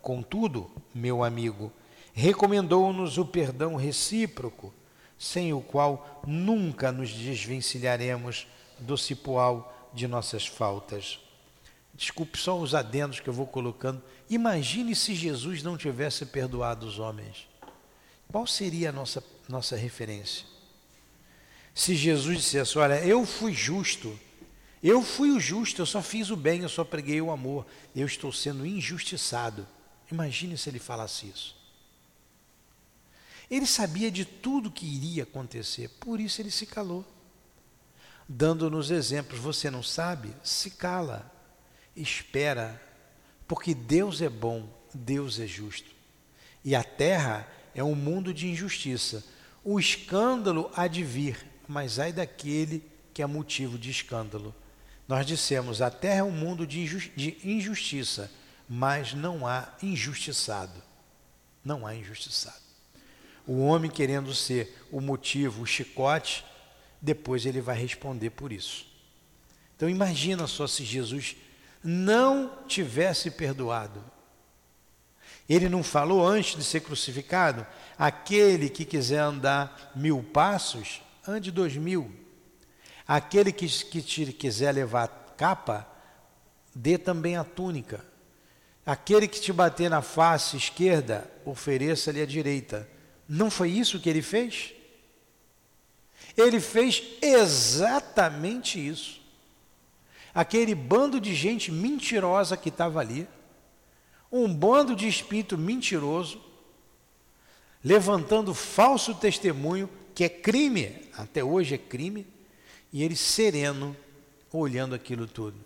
Contudo, meu amigo, recomendou-nos o perdão recíproco sem o qual nunca nos desvencilharemos do cipoal de nossas faltas. Desculpe só os adendos que eu vou colocando. Imagine se Jesus não tivesse perdoado os homens. Qual seria a nossa, nossa referência? Se Jesus dissesse: Olha, eu fui justo, eu fui o justo, eu só fiz o bem, eu só preguei o amor, eu estou sendo injustiçado. Imagine se ele falasse isso. Ele sabia de tudo que iria acontecer, por isso ele se calou. Dando-nos exemplos, você não sabe? Se cala, espera, porque Deus é bom, Deus é justo. E a terra é um mundo de injustiça. O escândalo há de vir, mas ai daquele que é motivo de escândalo. Nós dissemos: a terra é um mundo de injustiça, mas não há injustiçado. Não há injustiçado. O homem querendo ser o motivo, o chicote, depois ele vai responder por isso. Então imagina só se Jesus não tivesse perdoado. Ele não falou antes de ser crucificado? Aquele que quiser andar mil passos, ande dois mil. Aquele que, que te quiser levar capa, dê também a túnica. Aquele que te bater na face esquerda, ofereça-lhe a direita. Não foi isso que ele fez? Ele fez exatamente isso. Aquele bando de gente mentirosa que estava ali, um bando de espírito mentiroso, levantando falso testemunho, que é crime, até hoje é crime, e ele sereno, olhando aquilo tudo.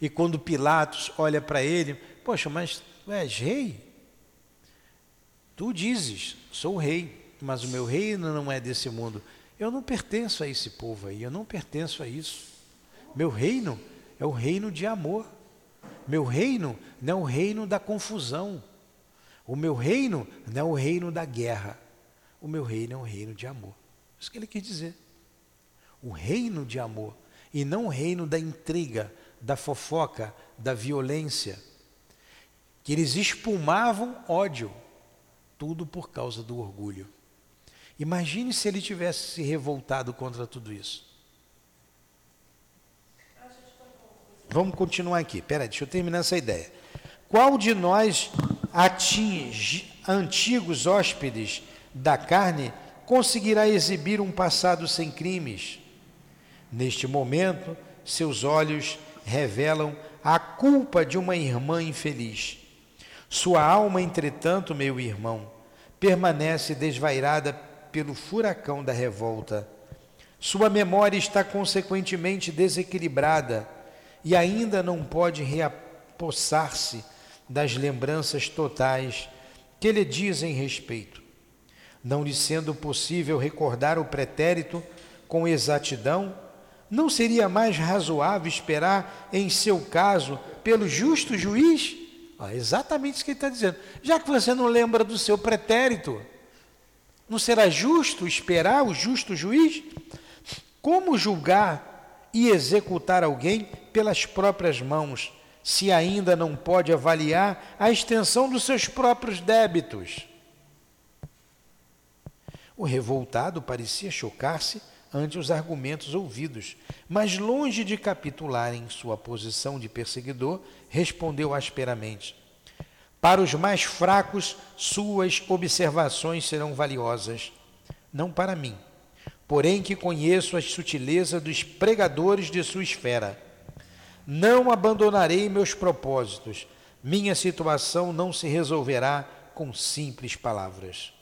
E quando Pilatos olha para ele, poxa, mas tu és rei? Tu dizes, sou rei, mas o meu reino não é desse mundo. Eu não pertenço a esse povo aí, eu não pertenço a isso. Meu reino é o reino de amor. Meu reino não é o reino da confusão. O meu reino não é o reino da guerra. O meu reino é o reino de amor. Isso que ele quis dizer. O reino de amor. E não o reino da intriga, da fofoca, da violência. Que eles espumavam ódio. Tudo por causa do orgulho. Imagine se ele tivesse se revoltado contra tudo isso. Vamos continuar aqui. Peraí, deixa eu terminar essa ideia. Qual de nós atinge antigos hóspedes da carne conseguirá exibir um passado sem crimes? Neste momento, seus olhos revelam a culpa de uma irmã infeliz. Sua alma, entretanto, meu irmão, permanece desvairada pelo furacão da revolta. Sua memória está consequentemente desequilibrada e ainda não pode reapossar-se das lembranças totais que lhe dizem respeito. Não lhe sendo possível recordar o pretérito com exatidão, não seria mais razoável esperar, em seu caso, pelo justo juiz? Ah, exatamente isso que ele está dizendo. Já que você não lembra do seu pretérito, não será justo esperar o justo juiz? Como julgar e executar alguém pelas próprias mãos, se ainda não pode avaliar a extensão dos seus próprios débitos? O revoltado parecia chocar-se ante os argumentos ouvidos, mas longe de capitular em sua posição de perseguidor, respondeu asperamente: Para os mais fracos, suas observações serão valiosas, não para mim, porém que conheço as sutilezas dos pregadores de sua esfera. Não abandonarei meus propósitos, minha situação não se resolverá com simples palavras.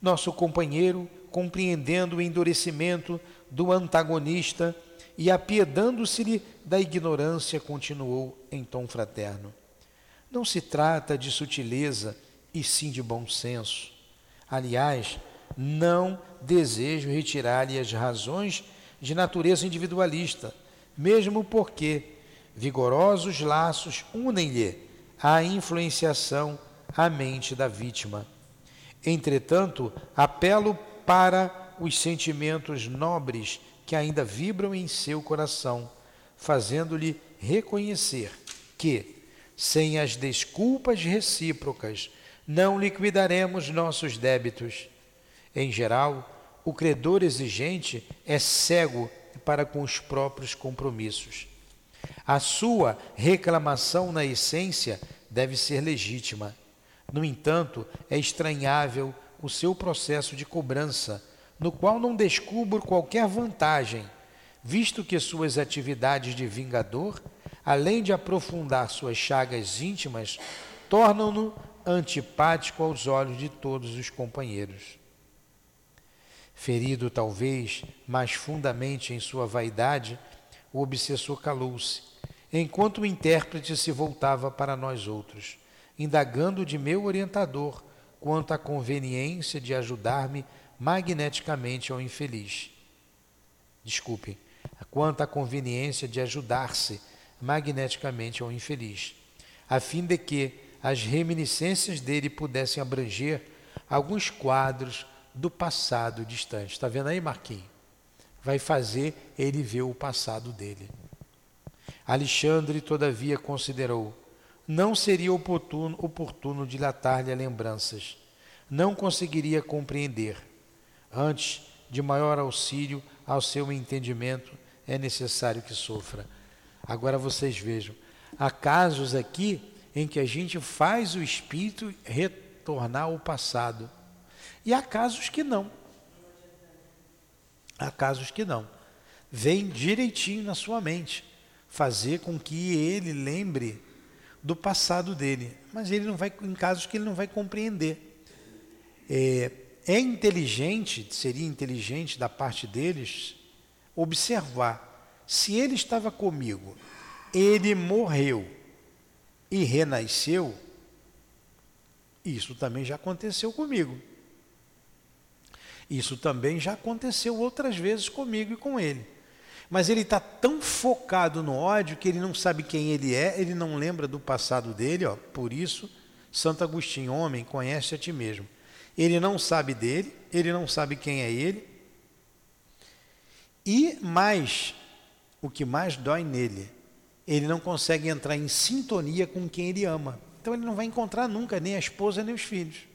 Nosso companheiro compreendendo o endurecimento do antagonista e apiedando-se-lhe da ignorância, continuou em tom fraterno. Não se trata de sutileza, e sim de bom senso. Aliás, não desejo retirar-lhe as razões de natureza individualista, mesmo porque vigorosos laços unem-lhe a influenciação à mente da vítima. Entretanto, apelo para os sentimentos nobres que ainda vibram em seu coração, fazendo-lhe reconhecer que, sem as desculpas recíprocas, não liquidaremos nossos débitos. Em geral, o credor exigente é cego para com os próprios compromissos. A sua reclamação, na essência, deve ser legítima. No entanto, é estranhável o seu processo de cobrança, no qual não descubro qualquer vantagem, visto que suas atividades de vingador, além de aprofundar suas chagas íntimas, tornam-no antipático aos olhos de todos os companheiros. Ferido talvez mais fundamente em sua vaidade, o obsessor calou-se, enquanto o intérprete se voltava para nós outros, indagando de meu orientador quanto à conveniência de ajudar-me magneticamente ao infeliz. Desculpe, quanto à conveniência de ajudar-se magneticamente ao infeliz, a fim de que as reminiscências dele pudessem abranger alguns quadros do passado distante. Está vendo aí, Marquinhos? Vai fazer ele ver o passado dele. Alexandre, todavia, considerou não seria oportuno, oportuno dilatar-lhe lembranças. Não conseguiria compreender. Antes de maior auxílio ao seu entendimento, é necessário que sofra. Agora vocês vejam, há casos aqui em que a gente faz o espírito retornar ao passado. E há casos que não. Há casos que não. Vem direitinho na sua mente, fazer com que ele lembre do passado dele. Mas ele não vai, em casos que ele não vai compreender. É, é inteligente, seria inteligente da parte deles, observar se ele estava comigo, ele morreu e renasceu, isso também já aconteceu comigo. Isso também já aconteceu outras vezes comigo e com ele. Mas ele está tão focado no ódio que ele não sabe quem ele é, ele não lembra do passado dele, ó. Por isso, Santo Agostinho, homem, conhece a ti mesmo. Ele não sabe dele, ele não sabe quem é ele. E mais, o que mais dói nele, ele não consegue entrar em sintonia com quem ele ama. Então ele não vai encontrar nunca nem a esposa nem os filhos,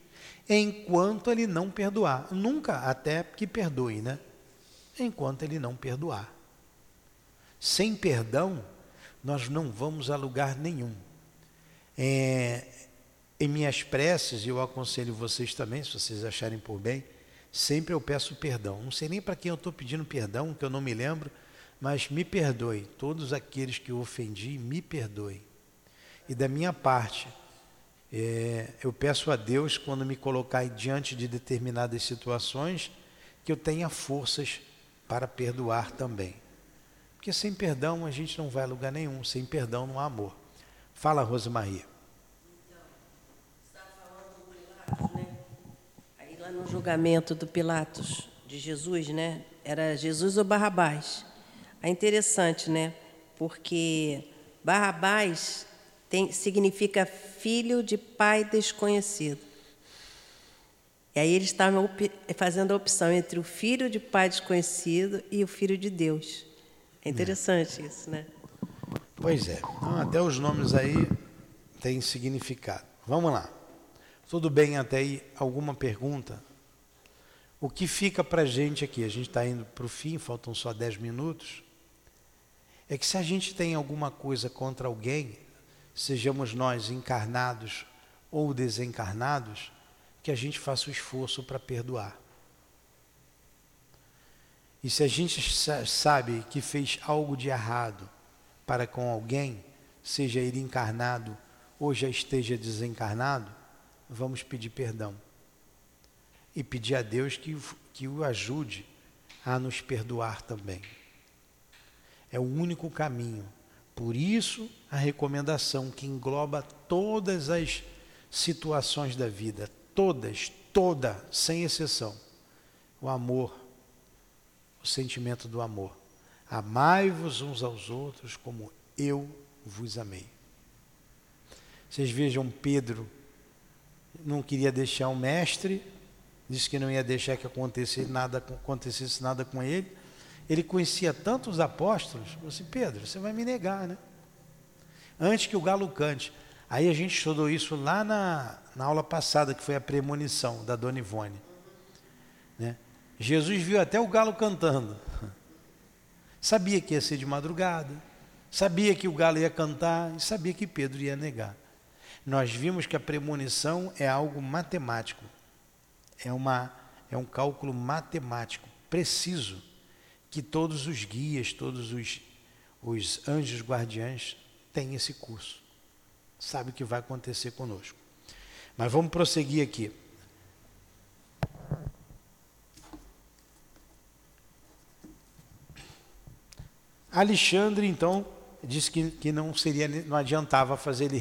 enquanto ele não perdoar. Nunca até que perdoe, né? Enquanto ele não perdoar. Sem perdão, nós não vamos a lugar nenhum. É, em minhas preces, e eu aconselho vocês também, se vocês acharem por bem, sempre eu peço perdão. Não sei nem para quem eu estou pedindo perdão, que eu não me lembro, mas me perdoe, todos aqueles que eu ofendi, me perdoe. E da minha parte, é, eu peço a Deus, quando me colocar diante de determinadas situações, que eu tenha forças para perdoar também. Porque sem perdão a gente não vai a lugar nenhum, sem perdão não há amor. Fala, Rosemaria. Então, né? Aí lá no julgamento do Pilatos de Jesus, né? Era Jesus ou Barrabás? É interessante, né? Porque Barrabás tem, significa filho de pai desconhecido. E aí eles estavam fazendo a opção entre o filho de pai desconhecido e o filho de Deus. É interessante é. isso, né? Pois é. Então, até os nomes aí têm significado. Vamos lá. Tudo bem até aí? Alguma pergunta? O que fica para a gente aqui? A gente está indo para o fim, faltam só 10 minutos é que se a gente tem alguma coisa contra alguém, sejamos nós encarnados ou desencarnados, que a gente faça o esforço para perdoar. E se a gente sabe que fez algo de errado para com alguém, seja ele encarnado ou já esteja desencarnado, vamos pedir perdão. E pedir a Deus que, que o ajude a nos perdoar também. É o único caminho. Por isso, a recomendação que engloba todas as situações da vida, todas, toda, sem exceção. O amor, o sentimento do amor. Amai-vos uns aos outros como eu vos amei. Vocês vejam Pedro não queria deixar o mestre, disse que não ia deixar que acontecesse nada, acontecesse nada com ele ele conhecia tantos apóstolos, falou assim, Pedro, você vai me negar, né? Antes que o galo cante. Aí a gente estudou isso lá na, na aula passada, que foi a premonição da Dona Ivone. Né? Jesus viu até o galo cantando. Sabia que ia ser de madrugada, sabia que o galo ia cantar e sabia que Pedro ia negar. Nós vimos que a premonição é algo matemático, é, uma, é um cálculo matemático preciso que todos os guias, todos os, os anjos guardiães têm esse curso. Sabe o que vai acontecer conosco. Mas vamos prosseguir aqui. Alexandre, então, disse que, que não seria, não adiantava fazer ele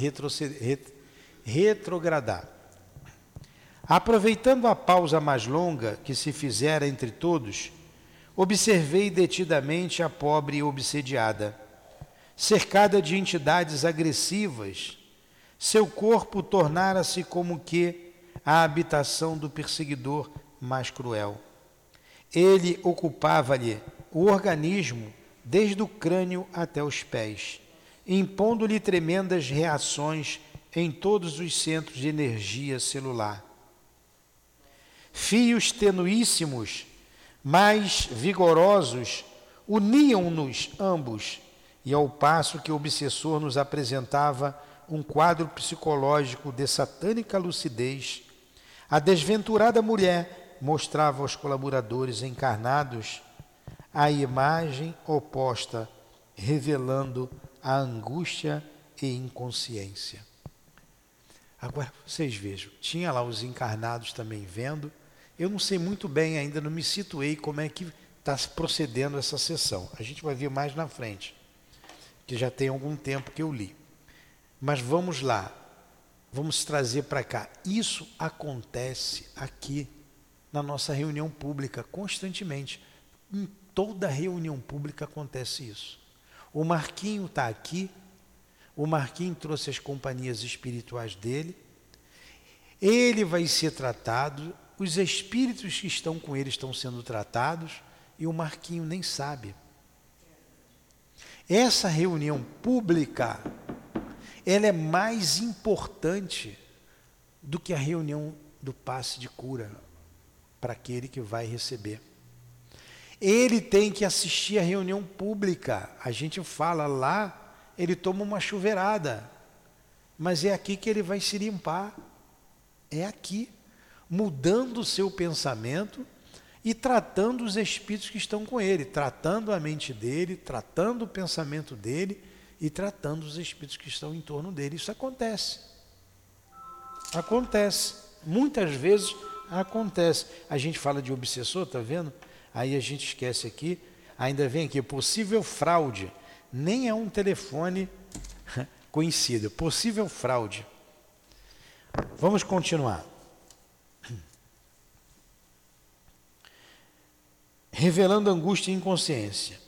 retrogradar. Aproveitando a pausa mais longa que se fizera entre todos, Observei detidamente a pobre obsediada, cercada de entidades agressivas. Seu corpo tornara-se como que a habitação do perseguidor mais cruel. Ele ocupava-lhe o organismo desde o crânio até os pés, impondo-lhe tremendas reações em todos os centros de energia celular. Fios tenuíssimos mais vigorosos uniam-nos ambos E ao passo que o obsessor nos apresentava um quadro psicológico de satânica lucidez, a desventurada mulher mostrava aos colaboradores encarnados a imagem oposta, revelando a angústia e inconsciência. Agora vocês vejam, tinha lá os encarnados também vendo. Eu não sei muito bem ainda, não me situei como é que está procedendo essa sessão. A gente vai ver mais na frente, que já tem algum tempo que eu li. Mas vamos lá, vamos trazer para cá. Isso acontece aqui na nossa reunião pública constantemente. Em toda reunião pública acontece isso. O Marquinho está aqui, o Marquinho trouxe as companhias espirituais dele, ele vai ser tratado, os espíritos que estão com ele estão sendo tratados e o Marquinho nem sabe. Essa reunião pública, ela é mais importante do que a reunião do passe de cura para aquele que vai receber. Ele tem que assistir a reunião pública. A gente fala lá, ele toma uma chuveirada. Mas é aqui que ele vai se limpar. É aqui. Mudando o seu pensamento e tratando os espíritos que estão com ele, tratando a mente dele, tratando o pensamento dele e tratando os espíritos que estão em torno dele. Isso acontece. Acontece. Muitas vezes acontece. A gente fala de obsessor, tá vendo? Aí a gente esquece aqui, ainda vem aqui, possível fraude. Nem é um telefone <laughs> conhecido, possível fraude. Vamos continuar. Revelando angústia e inconsciência.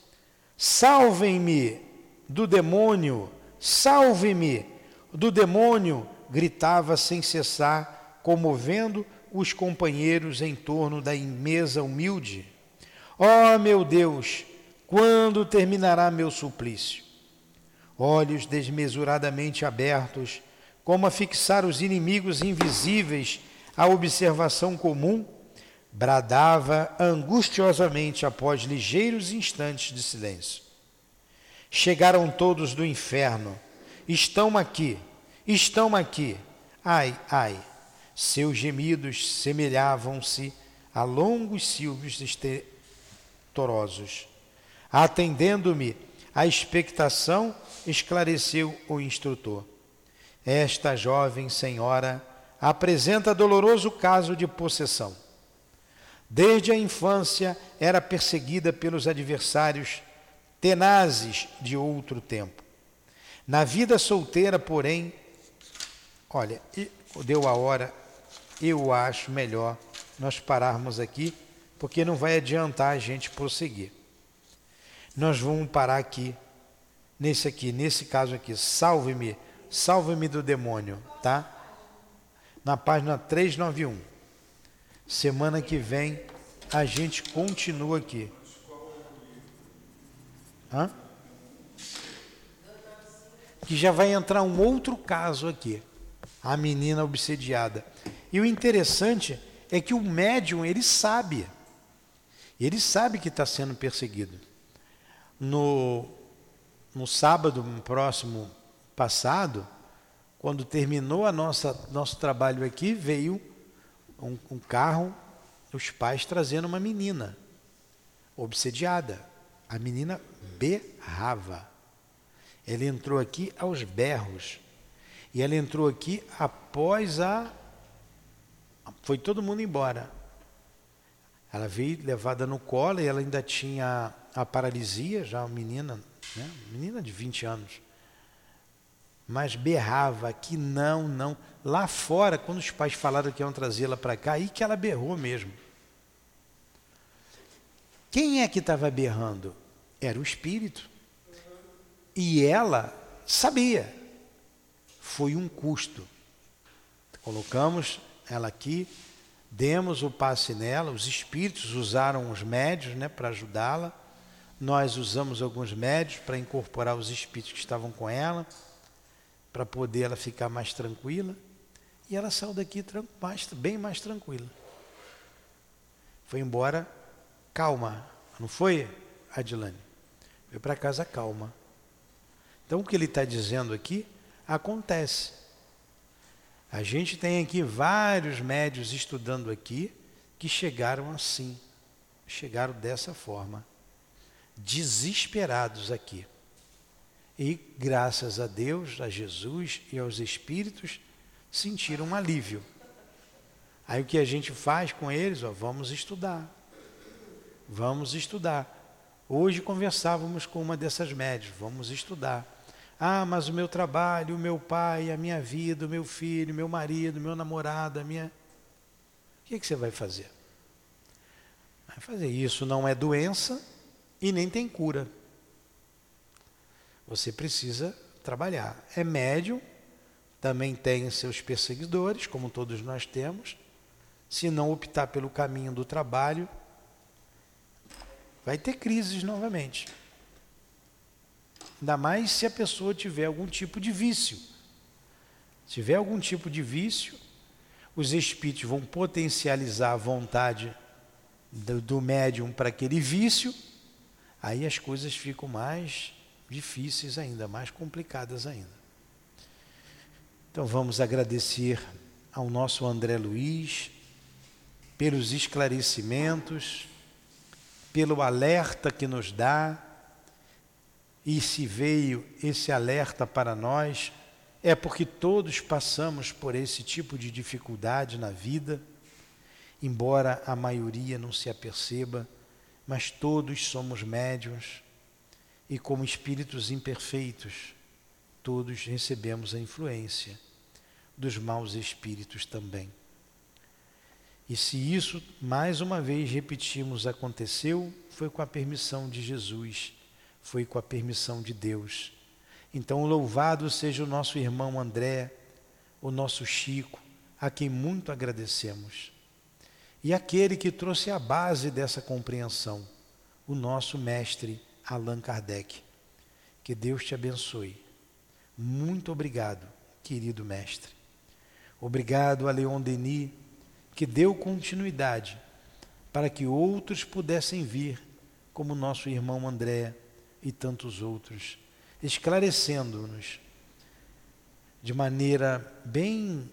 Salvem-me do demônio, salve-me do demônio, gritava sem cessar, comovendo os companheiros em torno da mesa humilde. Ó oh, meu Deus, quando terminará meu suplício? Olhos desmesuradamente abertos, como a fixar os inimigos invisíveis à observação comum, bradava angustiosamente após ligeiros instantes de silêncio. Chegaram todos do inferno. Estão aqui, estão aqui. Ai, ai. Seus gemidos semelhavam-se a longos silvos torosos. Atendendo-me à expectação, esclareceu o instrutor. Esta jovem senhora apresenta doloroso caso de possessão. Desde a infância era perseguida pelos adversários tenazes de outro tempo. Na vida solteira, porém, olha, deu a hora, eu acho melhor nós pararmos aqui porque não vai adiantar a gente prosseguir. Nós vamos parar aqui, nesse aqui, nesse caso aqui, salve-me, salve-me do demônio, tá? Na página 391. Semana que vem a gente continua aqui. Hã? Que já vai entrar um outro caso aqui. A menina obsediada. E o interessante é que o médium, ele sabe. Ele sabe que está sendo perseguido. No, no sábado próximo passado, quando terminou a nossa nosso trabalho aqui, veio um, um carro, os pais trazendo uma menina obsediada. A menina berrava. Ela entrou aqui aos berros. E ela entrou aqui após a. Foi todo mundo embora. Ela veio levada no colo e ela ainda tinha a paralisia, já uma menina, né? menina de 20 anos. Mas berrava que não, não. Lá fora, quando os pais falaram que iam trazê-la para cá, aí que ela berrou mesmo. Quem é que estava berrando? Era o espírito. E ela sabia. Foi um custo. Colocamos ela aqui, demos o passe nela, os espíritos usaram os médios né, para ajudá-la, nós usamos alguns médios para incorporar os espíritos que estavam com ela, para poder ela ficar mais tranquila, e ela saiu daqui mais, bem mais tranquila. Foi embora calma, não foi, Adilane? Foi para casa calma. Então, o que ele está dizendo aqui acontece. A gente tem aqui vários médios estudando aqui que chegaram assim, chegaram dessa forma, desesperados aqui. E graças a Deus, a Jesus e aos Espíritos, sentiram um alívio. Aí o que a gente faz com eles? Ó, vamos estudar. Vamos estudar. Hoje conversávamos com uma dessas médias, vamos estudar. Ah, mas o meu trabalho, o meu pai, a minha vida, o meu filho, meu marido, meu namorado, a minha. O que, é que você vai fazer? Vai fazer isso não é doença e nem tem cura. Você precisa trabalhar. É médium, também tem seus perseguidores, como todos nós temos. Se não optar pelo caminho do trabalho, vai ter crises novamente. Ainda mais se a pessoa tiver algum tipo de vício. Se tiver algum tipo de vício, os espíritos vão potencializar a vontade do, do médium para aquele vício, aí as coisas ficam mais difíceis ainda, mais complicadas ainda. Então vamos agradecer ao nosso André Luiz pelos esclarecimentos, pelo alerta que nos dá. E se veio esse alerta para nós, é porque todos passamos por esse tipo de dificuldade na vida, embora a maioria não se aperceba, mas todos somos médiuns e, como espíritos imperfeitos, todos recebemos a influência dos maus espíritos também. E se isso, mais uma vez repetimos, aconteceu, foi com a permissão de Jesus, foi com a permissão de Deus. Então, louvado seja o nosso irmão André, o nosso Chico, a quem muito agradecemos. E aquele que trouxe a base dessa compreensão, o nosso mestre Allan Kardec. Que Deus te abençoe. Muito obrigado, querido mestre. Obrigado a Leon Denis, que deu continuidade para que outros pudessem vir, como nosso irmão André e tantos outros, esclarecendo-nos de maneira bem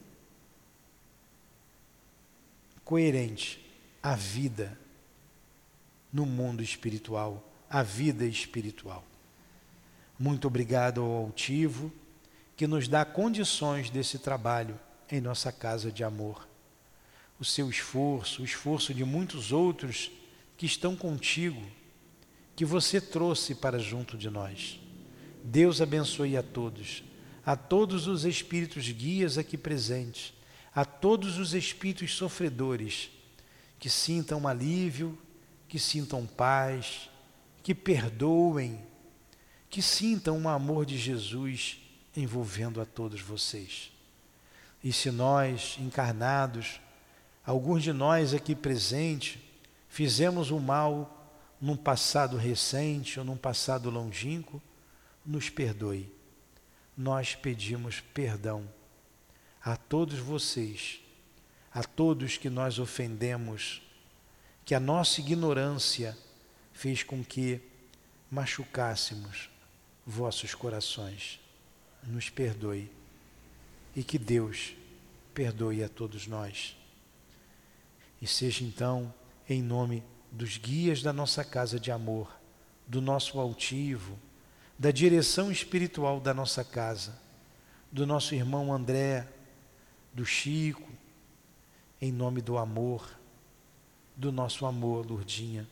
coerente a vida no mundo espiritual, a vida espiritual. Muito obrigado ao Altivo, que nos dá condições desse trabalho em nossa casa de amor. O seu esforço, o esforço de muitos outros que estão contigo, que você trouxe para junto de nós. Deus abençoe a todos, a todos os espíritos guias aqui presentes a todos os espíritos sofredores que sintam alívio, que sintam paz, que perdoem, que sintam o amor de Jesus envolvendo a todos vocês. E se nós, encarnados, alguns de nós aqui presentes, fizemos o mal num passado recente ou num passado longínquo, nos perdoe. Nós pedimos perdão a todos vocês, a todos que nós ofendemos, que a nossa ignorância fez com que machucássemos vossos corações. Nos perdoe e que Deus perdoe a todos nós. E seja então, em nome dos guias da nossa casa de amor, do nosso altivo, da direção espiritual da nossa casa, do nosso irmão André, do Chico, em nome do amor, do nosso amor, Lurdinha,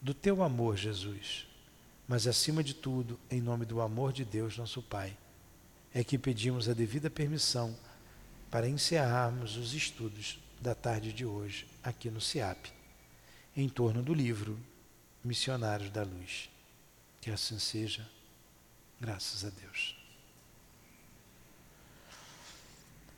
do teu amor, Jesus, mas acima de tudo, em nome do amor de Deus, nosso Pai, é que pedimos a devida permissão para encerrarmos os estudos da tarde de hoje aqui no CIAP, em torno do livro Missionários da Luz. Que assim seja, graças a Deus.